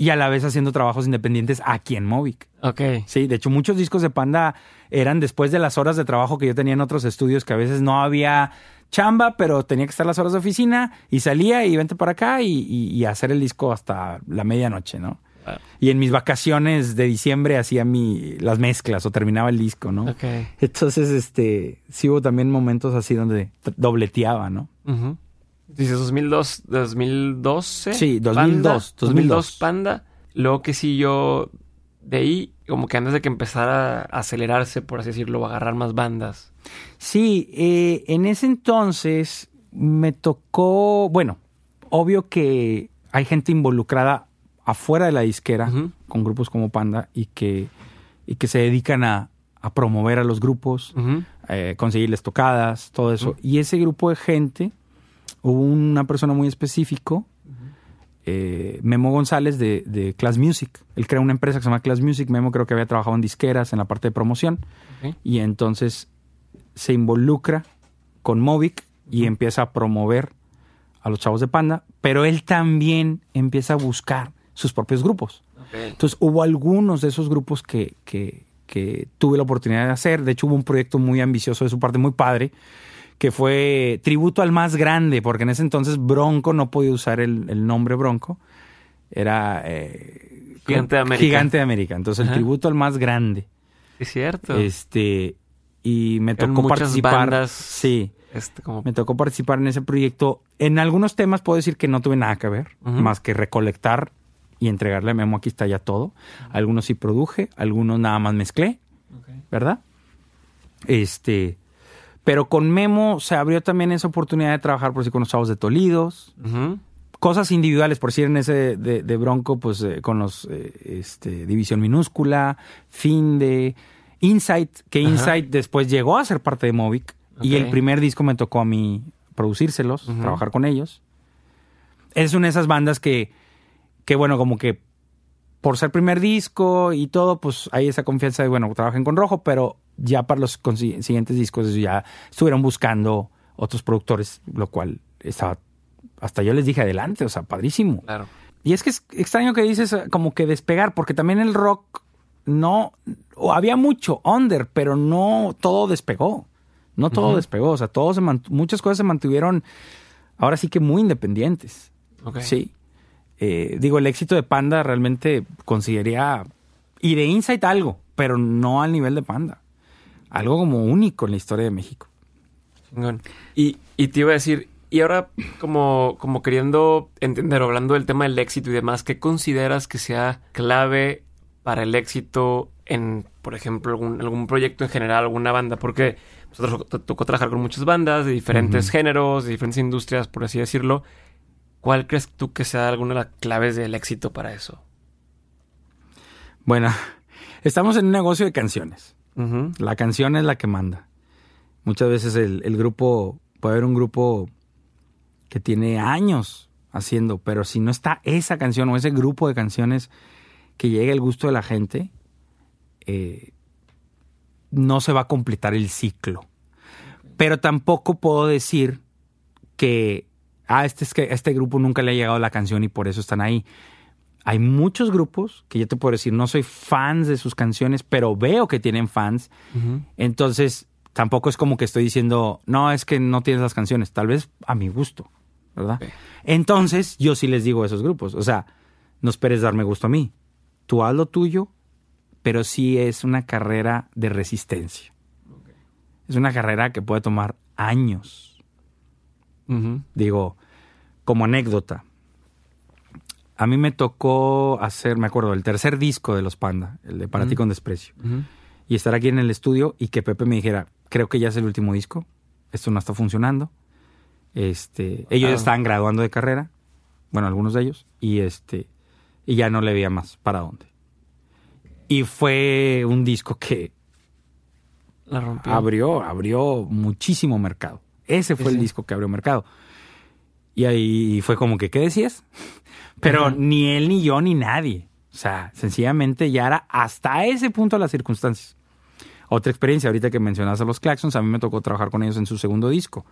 Y a la vez haciendo trabajos independientes aquí en Movic. Ok. Sí, de hecho muchos discos de Panda eran después de las horas de trabajo que yo tenía en otros estudios, que a veces no había chamba, pero tenía que estar las horas de oficina y salía y vente para acá y, y- y hacer el disco hasta la medianoche, ¿no? Wow. Y en mis vacaciones de diciembre hacía mi, las mezclas o terminaba el disco, ¿no? Ok. Entonces, este, sí hubo también momentos así donde dobleteaba, ¿no? Dices 2002, 2012. Sí, 2002, Panda, 2002. 2002 Panda. Luego que sí yo de ahí, como que antes de que empezara a acelerarse, por así decirlo, a agarrar más bandas. Sí, eh, en ese entonces me tocó, bueno, obvio que hay gente involucrada afuera de la disquera con grupos como Panda y que, y que se dedican a, a promover a los grupos, eh, conseguirles tocadas, todo eso. Y ese grupo de gente, hubo una persona muy específico, eh, Memo González de, de Class Music. Él crea una empresa que se llama Class Music. Memo creo que había trabajado en disqueras, en la parte de promoción. Y entonces se involucra con Movic y empieza a promover a los chavos de Panda, pero él también empieza a buscar sus propios grupos. Entonces hubo algunos de esos grupos que, que- que tuve la oportunidad de hacer. De hecho hubo un proyecto muy ambicioso de su parte, muy padre, que fue tributo al más grande, porque en ese entonces Bronco no podía usar el, el nombre Bronco. Era... eh, Gigante de América. Gigante de América. Entonces Ajá. el tributo al más grande. Es cierto. Este... Y me tocó muchas participar. bandas. Sí. Este, como... Me tocó participar en ese proyecto. En algunos temas puedo decir que no tuve nada que ver, más que recolectar y entregarle a Memo. Aquí está ya todo. Algunos sí produje, algunos nada más mezclé. ¿verdad? Este. Pero con Memo se abrió también esa oportunidad de trabajar por sí con los chavos de Tolidos. Cosas individuales, por si en ese de, de Bronco, pues eh, con los eh, este, División Minúscula, Finde, Insight, que Ajá. Insight después llegó a ser parte de Movic. Y el primer disco me tocó a mí producírselos, trabajar con ellos. Es una de esas bandas que, que, bueno, como que por ser primer disco y todo, pues hay esa confianza de, bueno, trabajen con Rojo, pero ya para los siguientes discos ya estuvieron buscando otros productores, lo cual estaba, hasta yo les dije adelante, o sea, padrísimo. Claro. Y es que es extraño que dices como que despegar, porque también el rock no, o había mucho under, pero no todo despegó. No todo despegó, o sea, todo se muchas cosas se mantuvieron ahora sí que muy independientes. Sí. Eh, digo, el éxito de Panda realmente consideraría, y de Insight algo, pero no al nivel de Panda. Algo como único en la historia de México. Chingón. Y, y te iba a decir, y ahora como, como queriendo entender, hablando del tema del éxito y demás, ¿qué consideras que sea clave para el éxito en, por ejemplo, algún, algún proyecto en general, alguna banda? Porque nosotros tocó trabajar con muchas bandas de diferentes géneros, de diferentes industrias, por así decirlo. ¿Cuál crees tú que sea alguna de las claves del éxito para eso? Bueno, estamos en un negocio de canciones. La canción es la que manda. Muchas veces el, el grupo, puede haber un grupo que tiene años haciendo, pero si no está esa canción o ese grupo de canciones que llegue al gusto de la gente, eh, no se va a completar el ciclo. Pero tampoco puedo decir que ah, este, es que a este grupo nunca le ha llegado la canción y por eso están ahí. Hay muchos grupos que yo te puedo decir, no soy fans de sus canciones, pero veo que tienen fans. Entonces, tampoco es como que estoy diciendo, no, es que no tienes las canciones, tal vez a mi gusto, ¿verdad? Entonces, yo sí les digo a esos grupos, o sea, no esperes darme gusto a mí. Tú haz lo tuyo, pero sí es una carrera de resistencia. Es una carrera que puede tomar años. Digo, como anécdota, a mí me tocó hacer, me acuerdo, el tercer disco de Los Panda, el de Para ti con desprecio, y estar aquí en el estudio y que Pepe me dijera, creo que ya es el último disco, esto no está funcionando. Este, ellos Ah. estaban graduando de carrera, bueno, algunos de ellos, y este, y ya no le veía más para dónde. Y fue un disco que La rompió. abrió, abrió muchísimo mercado. Ese fue Sí, el sí. disco que abrió mercado. Y ahí fue como que, ¿qué decías? [laughs] Pero ni él, ni yo, ni nadie. O sea, sencillamente ya era hasta ese punto las circunstancias. Otra experiencia, ahorita que mencionas a los Claxons, a mí me tocó trabajar con ellos en su segundo disco.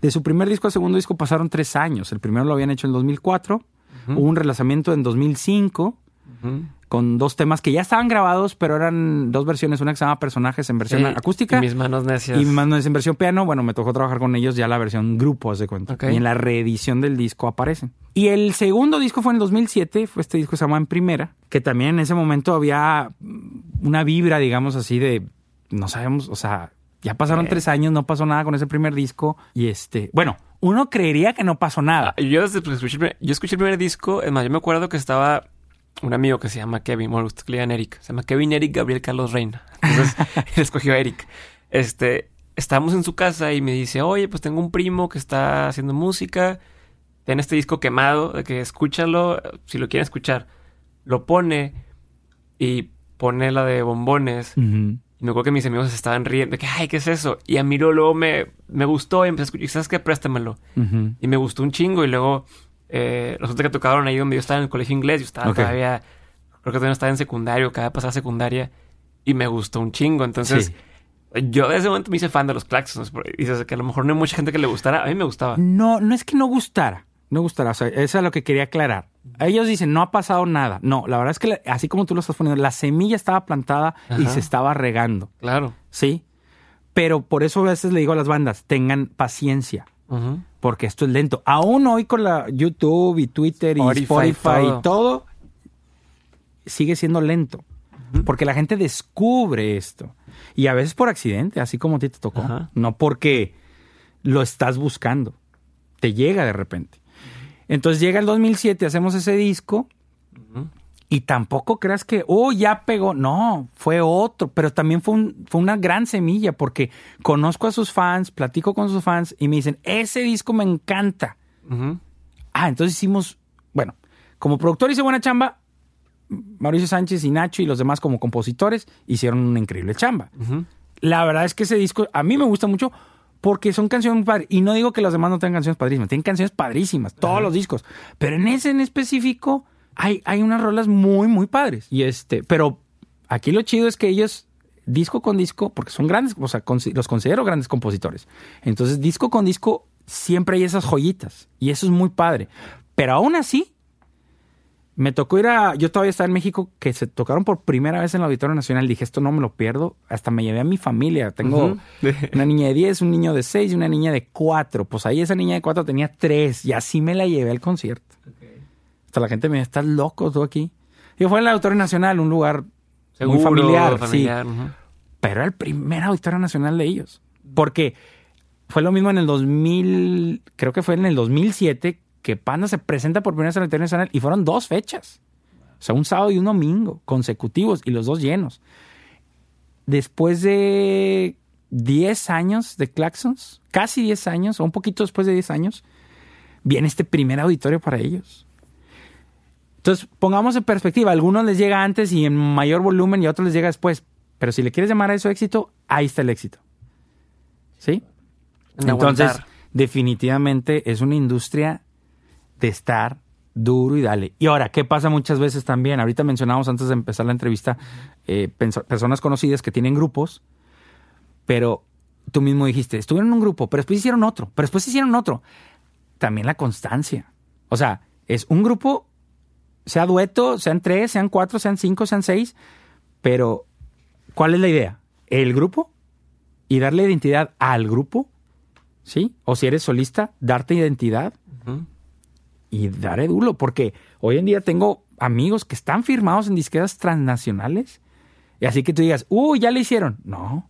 De su primer disco a segundo disco pasaron tres años. El primero lo habían hecho en 2004, hubo un relanzamiento en 2005 Ujú. con dos temas que ya estaban grabados, pero eran dos versiones, una que se llama Personajes en versión Sí, acústica y mis manos necias. y más no es en versión piano, bueno, me tocó trabajar con ellos ya la versión grupo, haz de cuenta. Y en la reedición del disco aparecen. Y el segundo disco fue en el 2007, fue este disco que se llama En Primera, que también en ese momento había mm, una vibra, digamos así, de, no sabemos, o sea, ya pasaron tres años, no pasó nada con ese primer disco. Y este, bueno, uno creería que no pasó nada. Ah, Yo, desde que escuché, el primer- yo escuché el primer disco, es más, yo me acuerdo que estaba un amigo que se llama Kevin, bueno, usted que le Eric, se llama Kevin Eric Gabriel Carlos Reina. Entonces, [laughs] él escogió a Eric. Este, estábamos en su casa y me dice, oye, pues tengo un primo que está haciendo música, tiene este disco quemado, de que escúchalo, si lo quieren escuchar. Lo pone y pone la de bombones. Y me acuerdo que mis amigos estaban riendo, que, ay, ¿qué es eso? Y a mí luego, me, me gustó y empecé a escuchar, y ¿sabes qué? Préstamelo. Ujú. Y me gustó un chingo. Y luego, eh, resulta que tocaron ahí donde yo estaba en el colegio inglés. Yo estaba todavía, creo que todavía estaba en secundario, cada pasada secundaria. Y me gustó un chingo. Entonces, Sí. yo desde ese momento me hice fan de los Claxons. dices que a lo mejor no hay mucha gente que le gustara. A mí me gustaba. No, no es que no gustara. No gustará. O sea, eso es lo que quería aclarar. Ellos dicen, no ha pasado nada. No, la verdad es que así como tú lo estás poniendo, la semilla estaba plantada y se estaba regando. Claro. Sí. Pero por eso a veces le digo a las bandas, tengan paciencia. Porque esto es lento. Aún hoy con la YouTube y Twitter y Spotify, y todo, sigue siendo lento. Porque la gente descubre esto. Y a veces por accidente, así como a ti te tocó. No porque lo estás buscando. Te llega de repente. Entonces llega el 2007, hacemos ese disco. Y tampoco creas que, oh, ya pegó. No, fue otro. Pero también fue, un- fue una gran semilla porque conozco a sus fans, platico con sus fans y me dicen, ese disco me encanta. Ah, entonces hicimos, bueno, como productor hice buena chamba. Mauricio Sánchez y Nacho y los demás como compositores hicieron una increíble chamba. La verdad es que ese disco a mí me gusta mucho porque son canciones muy padres. Y no digo que los demás no tengan canciones padrísimas, tienen canciones padrísimas, todos los discos. Pero en ese en específico hay, hay unas rolas muy, muy padres. Y este, pero aquí lo chido es que ellos, disco con disco, porque son grandes, o sea, consi- los considero grandes compositores. Entonces, disco con disco, siempre hay esas joyitas. Y eso es muy padre. Pero aún así, me tocó ir a. Yo todavía estaba en México, que se tocaron por primera vez en el Auditorio Nacional. Dije, esto no me lo pierdo. Hasta me llevé a mi familia. Tengo [laughs] una niña de 10, un niño de 6 y una niña de 4. Pues ahí esa niña de 4 tenía 3 y así me la llevé al concierto. Hasta la gente me dijo, estás loco tú aquí. Y fue en el Auditorio Nacional, un lugar Seguro, muy familiar. familiar, sí. ujú. Pero era el primer Auditorio Nacional de ellos. Porque fue lo mismo en el 2000, creo que fue en el 2007, que Panda se presenta por primera vez en el y fueron dos fechas. O sea, un sábado y un domingo consecutivos y los dos llenos. Después de 10 años de Claxons, casi 10 años, o un poquito después de 10 años, viene este primer auditorio para ellos. Entonces, pongamos en perspectiva, a algunos les llega antes y en mayor volumen y a otros les llega después. Pero si le quieres llamar a eso éxito, ahí está el éxito. ¿Sí? En Entonces, aguantar. definitivamente es una industria de estar duro y dale. Y ahora, ¿qué pasa muchas veces también? Ahorita mencionamos antes de empezar la entrevista eh, personas conocidas que tienen grupos, pero tú mismo dijiste, estuvieron en un grupo, pero después hicieron otro, pero después hicieron otro. También la constancia. O sea, es un grupo, sea dueto, sean tres, sean cuatro, sean cinco, sean seis, pero ¿cuál es la idea? El grupo y darle identidad al grupo, ¿sí? O si eres solista, darte identidad. Y daré duro, porque hoy en día tengo amigos que están firmados en disqueras transnacionales Y así que tú digas, uy, ya le hicieron. No,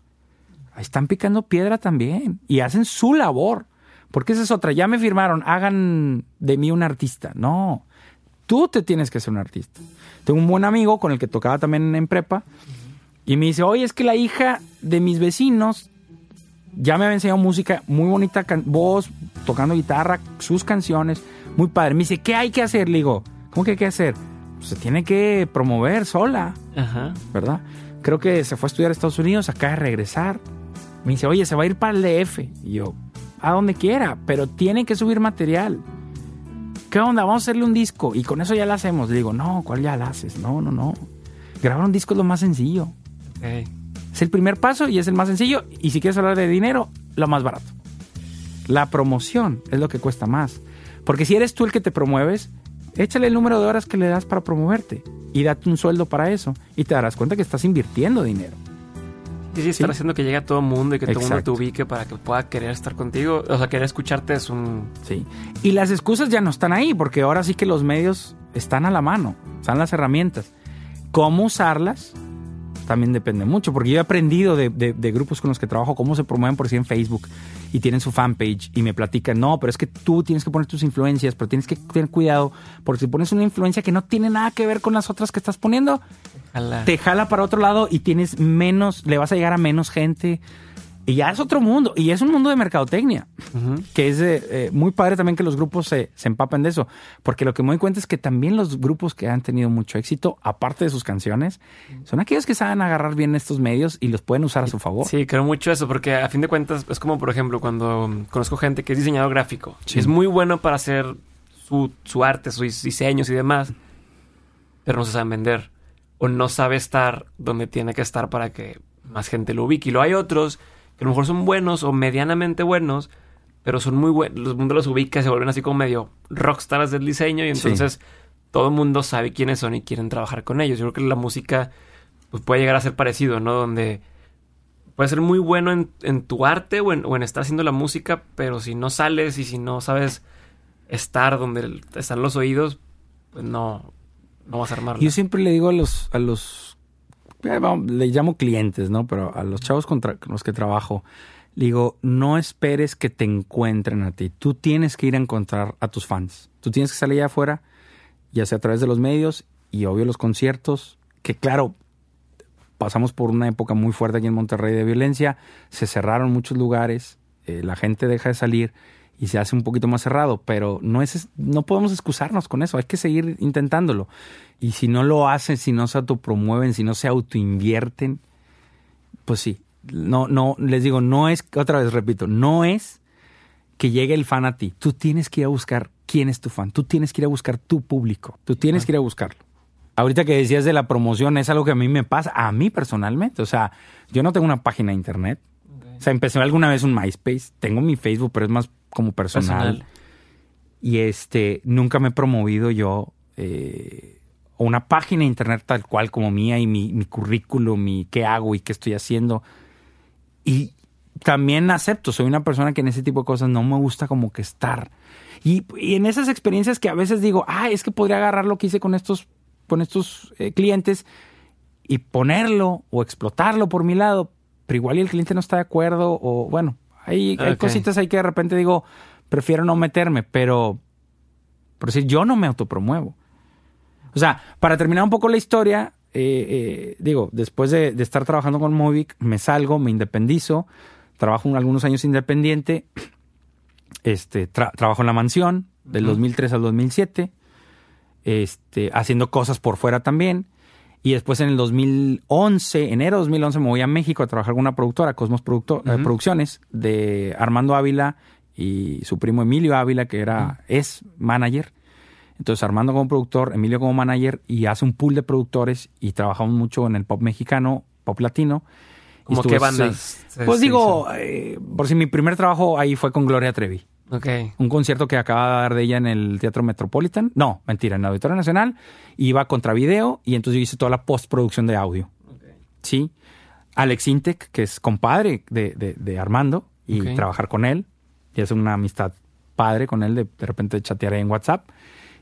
están picando piedra también y hacen su labor. Porque esa es otra, ya me firmaron, hagan de mí un artista. No, tú te tienes que ser un artista. Tengo un buen amigo con el que tocaba también en prepa y me dice, oye, es que la hija de mis vecinos ya me había enseñado música, muy bonita voz, tocando guitarra, sus canciones, muy padre. Me dice, ¿qué hay que hacer? Le digo, ¿cómo que hay que hacer? Pues se tiene que promover sola, Ajá. ¿verdad? Creo que se fue a estudiar a Estados Unidos, acaba de regresar. Me dice, oye, se va a ir para el DF. Y yo, a donde quiera, pero tiene que subir material. ¿Qué onda? Vamos a hacerle un disco y con eso ya lo hacemos. Le digo, no, ¿cuál ya lo haces? No, no, no. Grabar un disco es lo más sencillo. Ok. Es el primer paso y es el más sencillo. Y si quieres hablar de dinero, lo más barato. La promoción es lo que cuesta más. Porque si eres tú el que te promueves, échale el número de horas que le das para promoverte y date un sueldo para eso y te darás cuenta que estás invirtiendo dinero. Sí, sí, estar Sí. haciendo que llegue a todo el mundo y que todo el mundo te ubique para que pueda querer estar contigo. O sea, querer escucharte es un... Sí. Y las excusas ya no están ahí porque ahora sí que los medios están a la mano, están las herramientas. ¿Cómo usarlas? También depende mucho, porque yo he aprendido de, de- de grupos con los que trabajo cómo se promueven por sí en Facebook y tienen su fanpage y me platican, no, pero es que tú tienes que poner tus influencias, pero tienes que tener cuidado, porque si pones una influencia que no tiene nada que ver con las otras que estás poniendo, te jala para otro lado y tienes menos, le vas a llegar a menos gente. Y ya es otro mundo, y es un mundo de mercadotecnia que es eh, muy padre también que los grupos se, se empapen de eso, porque lo que me doy cuenta es que también los grupos que han tenido mucho éxito, aparte de sus canciones, son aquellos que saben agarrar bien estos medios y los pueden usar a su favor. Sí, creo mucho eso, porque a fin de cuentas es como, por ejemplo, cuando um, conozco gente que es diseñador gráfico. Sí. Es muy bueno para hacer su, su arte, sus diseños y demás, pero no se saben vender. O no sabe estar donde tiene que estar para que más gente lo ubique. Y luego hay otros que a lo mejor son buenos o medianamente buenos, pero son muy buenos. Los mundo los ubica y se vuelven así como medio rockstars del diseño y Sí. entonces todo el mundo sabe quiénes son y quieren trabajar con ellos. Yo creo que la música pues, puede llegar a ser parecido, ¿no? Donde puedes ser muy bueno en, en tu arte o en, o en estar haciendo la música, pero si no sales y si no sabes estar donde están los oídos, pues no, no vas a armarla. Yo siempre le digo a los, a los, eh, le llamo clientes, ¿no? Pero a los chavos con los que trabajo, digo, no esperes que te encuentren a ti. Tú tienes que ir a encontrar a tus fans. Tú tienes que salir allá afuera, ya sea a través de los medios y obvio los conciertos, que claro, pasamos por una época muy fuerte aquí en Monterrey de violencia, se cerraron muchos lugares, eh, la gente deja de salir y se hace un poquito más cerrado, pero no es no podemos excusarnos con eso, hay que seguir intentándolo. Y si no lo hacen, si no se autopromueven, si no se autoinvierten, pues sí, no no les digo, no es otra vez repito, no es que llegue el fan a ti. Tú tienes que ir a buscar quién es tu fan. Tú tienes que ir a buscar tu público. Tú tienes que ir a buscarlo. Ahorita que decías de la promoción, es algo que a mí me pasa, a mí personalmente. O sea, yo no tengo una página de internet. O sea, empecé alguna vez un MySpace. Tengo mi Facebook, pero es más como personal. Personal. Y este, nunca me he promovido yo eh, una página de internet tal cual como mía y mi, mi currículum, mi qué hago y qué estoy haciendo. Y también acepto, soy una persona que en ese tipo de cosas no me gusta como que estar. Y, y en esas experiencias que a veces digo, ah, es que podría agarrar lo que hice con estos, con estos eh, clientes y ponerlo o explotarlo por mi lado, pero igual y el cliente no está de acuerdo o bueno, hay, hay Ok. cositas ahí que de repente digo, prefiero no meterme, pero por decir, yo no me autopromuevo. O sea, para terminar un poco la historia, eh, eh, digo, después de, de estar trabajando con Movic, me salgo, me independizo, trabajo un- algunos años independiente, [clears throat] este, tra- trabajo en la mansión del Ujú. 2003 al 2007, este, haciendo cosas por fuera también. Y después en el 2011, enero de 2011, me voy a México a trabajar con una productora, Cosmos Producto- eh. Producciones, de Armando Ávila y su primo Emilio Ávila, que era, es manager. Entonces Armando como productor, Emilio como manager, y hace un pool de productores y trabajamos mucho en el pop mexicano, pop latino. ¿Cómo qué bandas? seis- Pues digo, eh, por si mi primer trabajo ahí fue con Gloria Trevi hizo? Ok. un concierto que acaba de dar de ella en el Teatro Metropolitan. No, mentira, en el Auditorio Nacional. Iba contra video y entonces yo hice toda la postproducción de audio. Sí. Alex Intec, que es compadre de, de- de Armando, y Ok. trabajar con él. Y es una amistad padre con él, de, de repente chatearé en WhatsApp.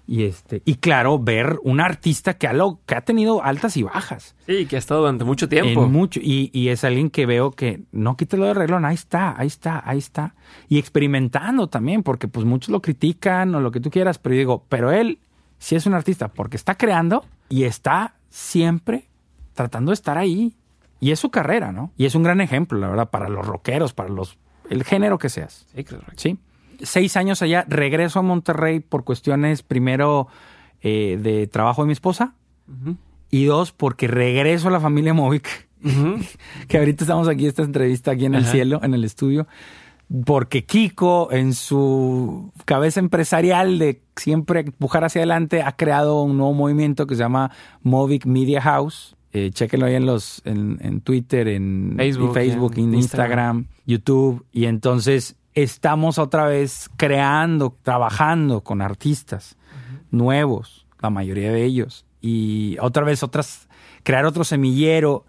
Y este, y claro, ver un artista que ha, lo, que ha tenido altas y bajas. Sí, que ha estado durante mucho tiempo. En mucho, y, y es alguien que veo que no quítelo de reglón, ahí está, ahí está, ahí está. Y experimentando también, porque pues muchos lo critican o lo que tú quieras, pero yo digo, pero él sí es un artista porque está creando y está siempre tratando de estar ahí. Y es su carrera, ¿no? Y es un gran ejemplo, la verdad, para los rockeros, para los el género que seas. Sí, claro. Sí. Seis años allá, regreso a Monterrey por cuestiones, primero, eh, de trabajo de mi esposa. Y dos, porque regreso a la familia Movic. [laughs] Que ahorita estamos aquí, esta entrevista aquí en el Ajá. cielo, en el estudio. Porque Kiko, en su cabeza empresarial de siempre empujar hacia adelante, ha creado un nuevo movimiento que se llama Movic Media House. Eh, chéquenlo ahí en los en, en Twitter, en Facebook, Facebook, en en Instagram. Instagram, YouTube. Y entonces estamos otra vez creando, trabajando con artistas nuevos, la mayoría de ellos. Y otra vez otras, crear otro semillero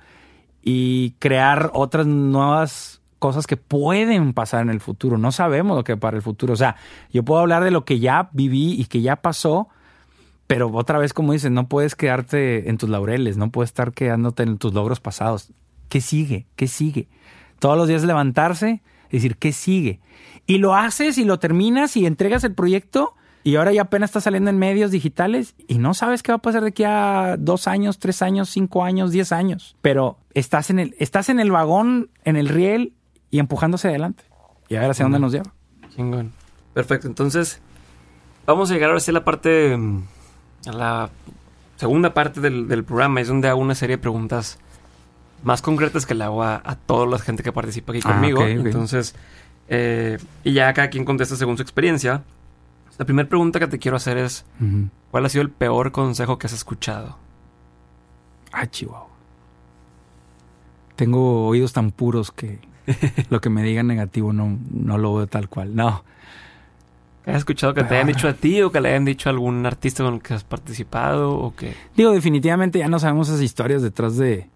y crear otras nuevas cosas que pueden pasar en el futuro. No sabemos lo que para el futuro. O sea, yo puedo hablar de lo que ya viví y que ya pasó, pero otra vez, como dices, no puedes quedarte en tus laureles, no puedes estar quedándote en tus logros pasados. ¿Qué sigue? ¿Qué sigue? Todos los días levantarse y decir, ¿qué sigue? Y lo haces y lo terminas y entregas el proyecto y ahora ya apenas está saliendo en medios digitales y no sabes qué va a pasar de aquí a dos años, tres años, cinco años, diez años. Pero estás en el, estás en el vagón, en el riel y empujándose adelante. Y a ver hacia dónde nos lleva. Chingón. Perfecto, entonces vamos a llegar ahora sí a la parte, mm, a la segunda parte del, del programa, es donde hago una serie de preguntas más concretas que le hago a, a toda la gente que participa aquí Ah, conmigo. ok. Entonces, eh, y ya cada quien contesta según su experiencia. La primera pregunta que te quiero hacer es. ¿cuál ha sido el peor consejo que has escuchado? Ah, Chihuahua. Tengo oídos tan puros que [laughs] lo que me digan negativo no, no lo veo tal cual. No. ¿Que has escuchado que te hayan dicho a ti o que le hayan dicho a algún artista con el que has participado o que... Digo, definitivamente ya no sabemos esas historias detrás de, de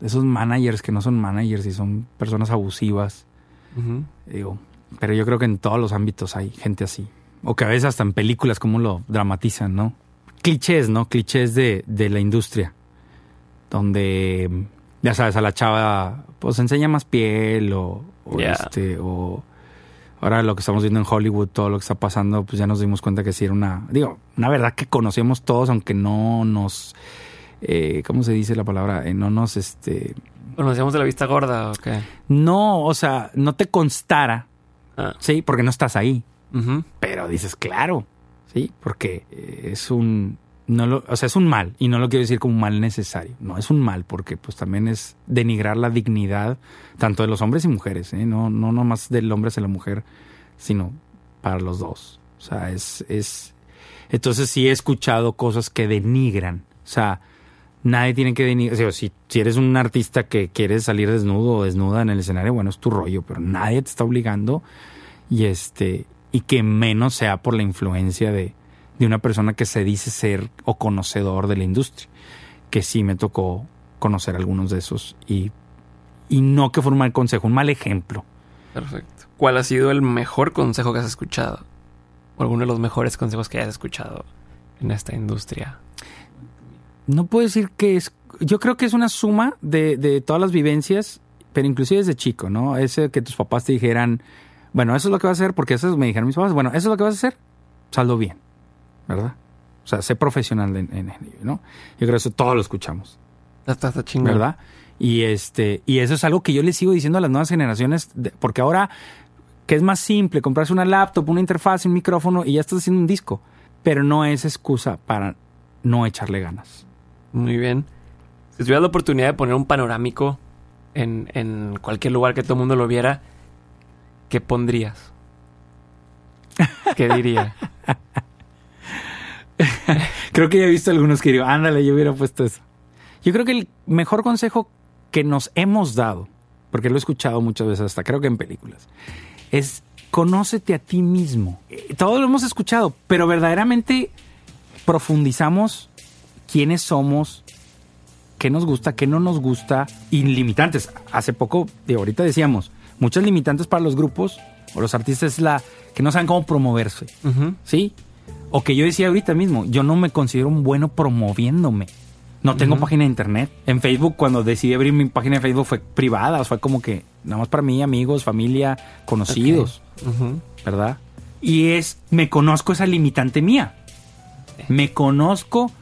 esos managers que no son managers y son personas abusivas. Digo, pero yo creo que en todos los ámbitos hay gente así. O que a veces hasta en películas como lo dramatizan, ¿no? Clichés, ¿no? Clichés de, de la industria. Donde, ya sabes, a la chava pues enseña más piel o, o este, o ahora lo que estamos viendo en Hollywood, todo lo que está pasando, pues ya nos dimos cuenta que sí era una, digo, una verdad que conocemos todos, aunque no nos, eh, ¿cómo se dice la palabra? Eh, no nos, este, Bueno, decíamos de la vista gorda o qué. no, o sea, no te constara, Ah. sí, porque no estás ahí. Pero dices, claro, sí, porque eh, es un, no lo, o sea, es un mal y no lo quiero decir como un mal necesario. No es un mal porque pues también es denigrar la dignidad tanto de los hombres y mujeres, ¿eh? no, no nomás del hombre hacia la mujer, sino para los dos. O sea, es, es, entonces sí he escuchado cosas que denigran. O sea, nadie tiene que denigrar. O sea, si, si eres un artista que quieres salir desnudo o desnuda en el escenario, bueno, es tu rollo, pero nadie te está obligando y este y que menos sea por la influencia de, de una persona que se dice ser o conocedor de la industria. Que sí me tocó conocer algunos de esos y, y no que fue un mal consejo, un mal ejemplo. Perfecto. ¿Cuál ha sido el mejor consejo que has escuchado? O alguno de los mejores consejos que hayas escuchado en esta industria. No puedo decir que es. Yo creo que es una suma de, de todas las vivencias, pero inclusive desde chico, ¿no? Ese que tus papás te dijeran, bueno, eso es lo que vas a hacer, porque eso me dijeron mis papás, bueno, eso es lo que vas a hacer, saldo bien, ¿verdad? O sea, sé profesional en, en ello, ¿no? Yo creo que eso todos lo escuchamos. Está, está chingón. ¿verdad? Y este, y eso es algo que yo le sigo diciendo a las nuevas generaciones, de- porque ahora que es más simple, comprarse una laptop, una interfaz, un micrófono y ya estás haciendo un disco, pero no es excusa para no echarle ganas. Muy bien. Si tuvieras la oportunidad de poner un panorámico en, en cualquier lugar que todo el mundo lo viera, ¿qué pondrías? ¿Qué diría? [laughs] [laughs] Creo que ya he visto algunos que digo, ándale, yo hubiera puesto eso. Yo creo que el mejor consejo que nos hemos dado, porque lo he escuchado muchas veces, hasta creo que en películas, es conócete a ti mismo. Eh, Todo lo hemos escuchado, pero verdaderamente profundizamos quiénes somos, qué nos gusta, qué no nos gusta, y limitantes. Hace poco, de ahorita decíamos, muchas limitantes para los grupos o los artistas es la que no saben cómo promoverse. Ujú. ¿sí? O que yo decía ahorita mismo, yo no me considero un bueno promoviéndome. No tengo Ujú. página de internet. En Facebook, cuando decidí abrir mi página de Facebook, fue privada. Fue como que nada más para mí, amigos, familia, conocidos, Ujú. ¿verdad? Y es, me conozco esa limitante mía. Me conozco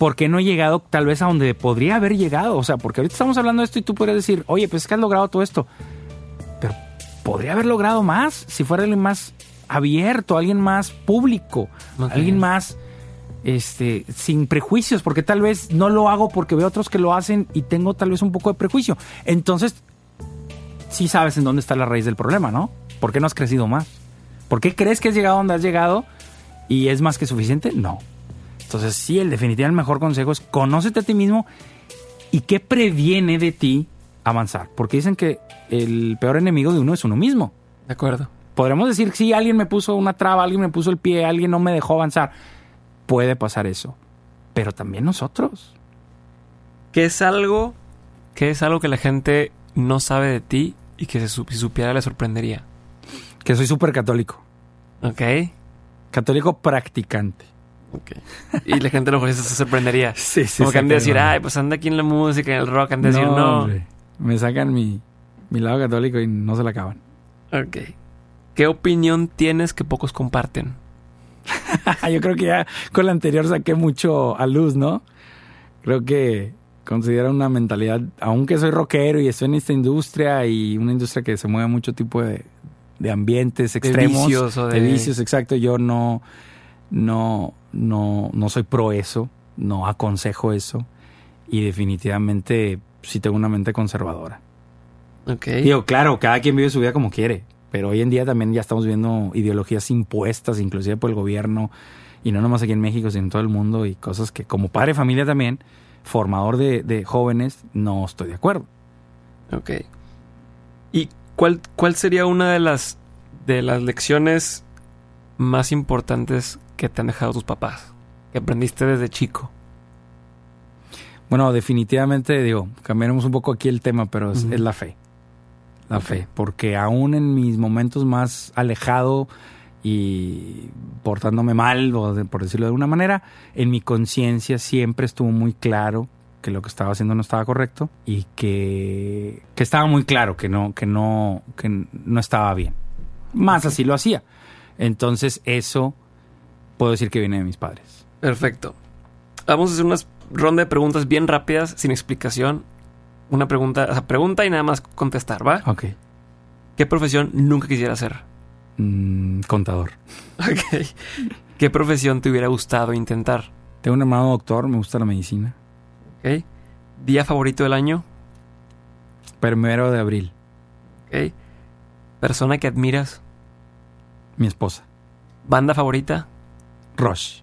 porque no he llegado tal vez a donde podría haber llegado. O sea, porque ahorita estamos hablando de esto y tú podrías decir, oye, pues es que has logrado todo esto. Pero podría haber logrado más si fuera alguien más abierto, alguien más público, alguien más este sin prejuicios, porque tal vez no lo hago porque veo otros que lo hacen y tengo tal vez un poco de prejuicio. Entonces, sí sabes en dónde está la raíz del problema, ¿no? ¿Por qué no has crecido más? ¿Por qué crees que has llegado donde has llegado y es más que suficiente? No. Entonces, sí, el definitivamente el mejor consejo es conócete a ti mismo y qué previene de ti avanzar. Porque dicen que el peor enemigo de uno es uno mismo. De acuerdo. Podremos decir, sí, alguien me puso una traba, alguien me puso el pie, alguien no me dejó avanzar. Puede pasar eso. Pero también nosotros. ¿Qué es algo, qué es algo que la gente no sabe de ti y que si supiera le sorprendería? Que soy súper católico. Ok. Católico practicante. Y la gente a lo mejor se sorprendería. [laughs] Sí, sí. Como que han de decir, ay, pues anda aquí en la música, en el rock, han de decir, no. hombre. Me sacan mi, mi lado católico y no se la acaban. Ok. ¿Qué opinión tienes que pocos comparten? [laughs] Yo creo que ya con la anterior saqué mucho a luz, ¿no? Creo que considera una mentalidad, aunque soy rockero y estoy en esta industria y una industria que se mueve a mucho tipo de, de ambientes extremos, vicios o de- vicios, exacto. Yo no, no, no, no soy pro eso, no aconsejo eso y definitivamente sí tengo una mente conservadora. Ok. Digo, claro, cada quien vive su vida como quiere, pero hoy en día también ya estamos viendo ideologías impuestas, inclusive por el gobierno, y no nomás aquí en México, sino en todo el mundo, y cosas que como padre de familia también, formador de, de jóvenes, no estoy de acuerdo. Ok. ¿Y cuál, cuál sería una de las, de las lecciones más importantes que te han dejado tus papás? Que aprendiste desde chico. Bueno, definitivamente, digo, cambiaremos un poco aquí el tema, pero es, la fe. La fe, porque aún en mis momentos más alejado y portándome mal, o de- por decirlo de alguna manera, en mi conciencia siempre estuvo muy claro que lo que estaba haciendo no estaba correcto y que, que estaba muy claro que no, que no, que no estaba bien. Más así lo hacía. Entonces, eso puedo decir que viene de mis padres. Perfecto. Vamos a hacer unas ronda de preguntas bien rápidas, sin explicación. Una pregunta, o sea, pregunta y nada más contestar, ¿va? Ok. ¿Qué profesión nunca quisiera hacer? Mm, contador. Ok. ¿Qué profesión te hubiera gustado intentar? Tengo un hermano doctor, me gusta la medicina. Ok. ¿Día favorito del año? Primero de abril, Ok. ¿Persona que admiras? mi esposa. ¿Banda favorita? Rush.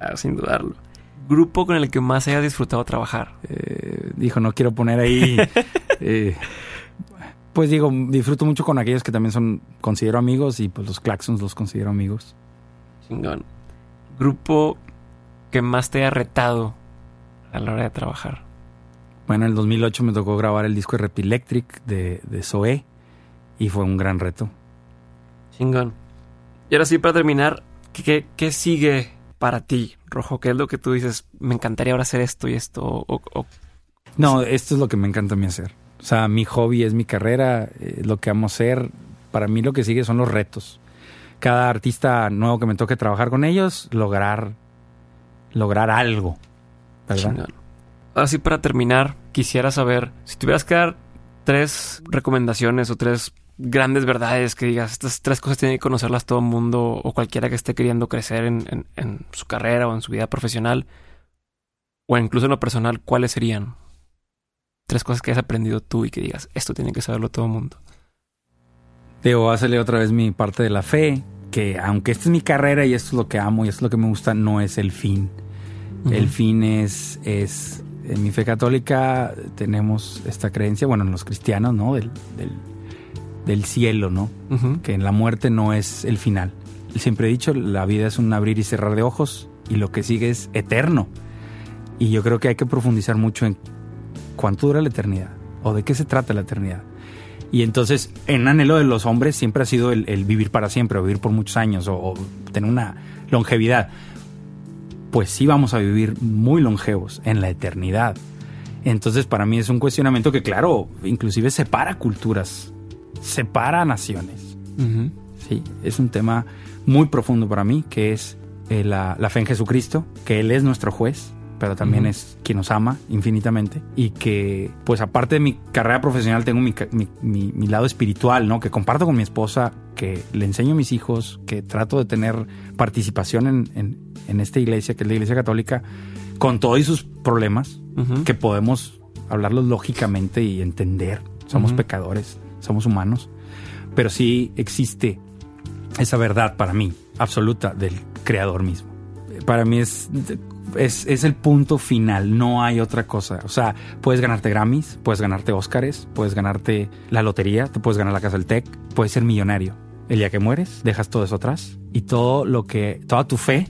Ah, sin dudarlo. ¿Grupo con el que más hayas disfrutado trabajar? Eh, dijo, no quiero poner ahí. [laughs] eh, pues digo, disfruto mucho con aquellos que también son, considero amigos y pues los Claxons los considero amigos. Chingón. ¿Grupo que más te haya retado a la hora de trabajar? Bueno, en el 2008 me tocó grabar el disco de Rep Electric de, de Zoé y fue un gran reto. Chingón. Y ahora sí, para terminar, ¿qué, qué, sigue para ti, Rojo? ¿Qué es lo que tú dices? Me encantaría ahora hacer esto y esto. O, o- No, esto es lo que me encanta a mí hacer. O sea, mi hobby es mi carrera, eh, lo que amo hacer. Para mí lo que sigue son los retos. Cada artista nuevo que me toque trabajar con ellos, lograr, lograr algo. ¿Verdad? Ahora sí, para terminar, quisiera saber si tuvieras que dar tres recomendaciones o tres grandes verdades que digas, estas tres cosas tiene que conocerlas todo el mundo o cualquiera que esté queriendo crecer en, en- en su carrera o en su vida profesional o incluso en lo personal, ¿cuáles serían? Tres cosas que has aprendido tú y que digas, esto tiene que saberlo todo el mundo. A salir otra vez mi parte de la fe, que aunque esta es mi carrera y esto es lo que amo y esto es lo que me gusta, no es el fin. El fin es, es, en mi fe católica tenemos esta creencia, bueno, en los cristianos, ¿no? Del, del, del cielo, ¿no? Que en la muerte no es el final. Siempre he dicho, la vida es un abrir y cerrar de ojos y lo que sigue es eterno. Y yo creo que hay que profundizar mucho en cuánto dura la eternidad o de qué se trata la eternidad. Y entonces, en anhelo de los hombres siempre ha sido el, el vivir para siempre, o vivir por muchos años, o, o tener una longevidad. Pues sí vamos a vivir muy longevos en la eternidad. Entonces para mí es un cuestionamiento que claro, inclusive separa culturas, separa naciones. Sí, es un tema muy profundo para mí, que es eh, la, fe en Jesucristo, que Él es nuestro juez, pero también es quien nos ama infinitamente y que, pues aparte de mi carrera profesional, tengo mi, mi, lado espiritual, ¿no? Que comparto con mi esposa, que le enseño a mis hijos, que trato de tener participación en, en, esta iglesia, que es la iglesia católica, con todos sus problemas, que podemos hablarlos lógicamente y entender. Somos pecadores, somos humanos, pero sí existe esa verdad para mí, absoluta, del creador mismo. Para mí es, es, el punto final, no hay otra cosa. O sea, puedes ganarte Grammys, puedes ganarte Oscars, puedes ganarte la lotería, te puedes ganar la casa del tech, puedes ser millonario. El día que mueres, dejas todo eso atrás y todo lo que, toda tu fe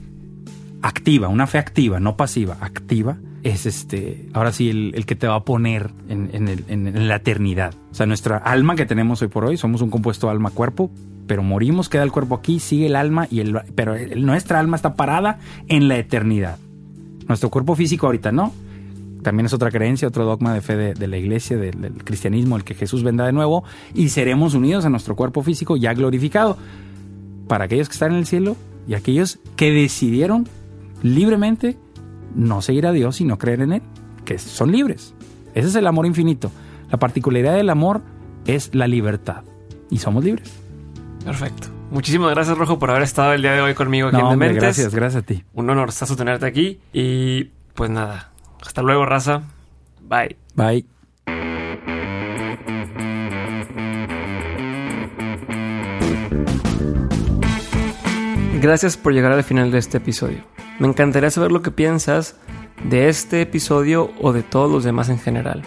activa, una fe activa, no pasiva, activa, es este, ahora sí, el, que te va a poner en, en, la eternidad. O sea, nuestra alma que tenemos hoy por hoy, somos un compuesto alma-cuerpo, pero morimos, queda el cuerpo aquí, sigue el alma, y el, pero nuestra alma está parada en la eternidad. Nuestro cuerpo físico ahorita no. También es otra creencia, otro dogma de fe de, la iglesia, del cristianismo, el que Jesús venda de nuevo y seremos unidos a nuestro cuerpo físico ya glorificado. Para aquellos que están en el cielo y aquellos que decidieron libremente no seguir a Dios y no creer en Él, que son libres. Ese es el amor infinito. La particularidad del amor es la libertad y somos libres. Perfecto. Muchísimas gracias, Rojo, por haber estado el día de hoy conmigo aquí en Dementes. Gracias, gracias a ti. Un honor tenerte aquí. Y pues nada, hasta luego, raza. Bye. Bye. Gracias por llegar al final de este episodio. Me encantaría saber lo que piensas de este episodio o de todos los demás en general.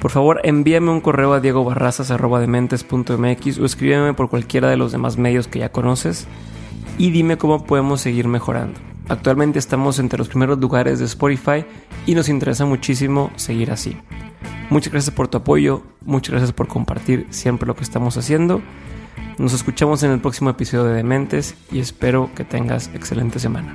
Por favor, envíame un correo a diegobarrazas.dementes.mx o escríbeme por cualquiera de los demás medios que ya conoces y dime cómo podemos seguir mejorando. Actualmente estamos entre los primeros lugares de Spotify y nos interesa muchísimo seguir así. Muchas gracias por tu apoyo, muchas gracias por compartir siempre lo que estamos haciendo. Nos escuchamos en el próximo episodio de Dementes y espero que tengas excelente semana.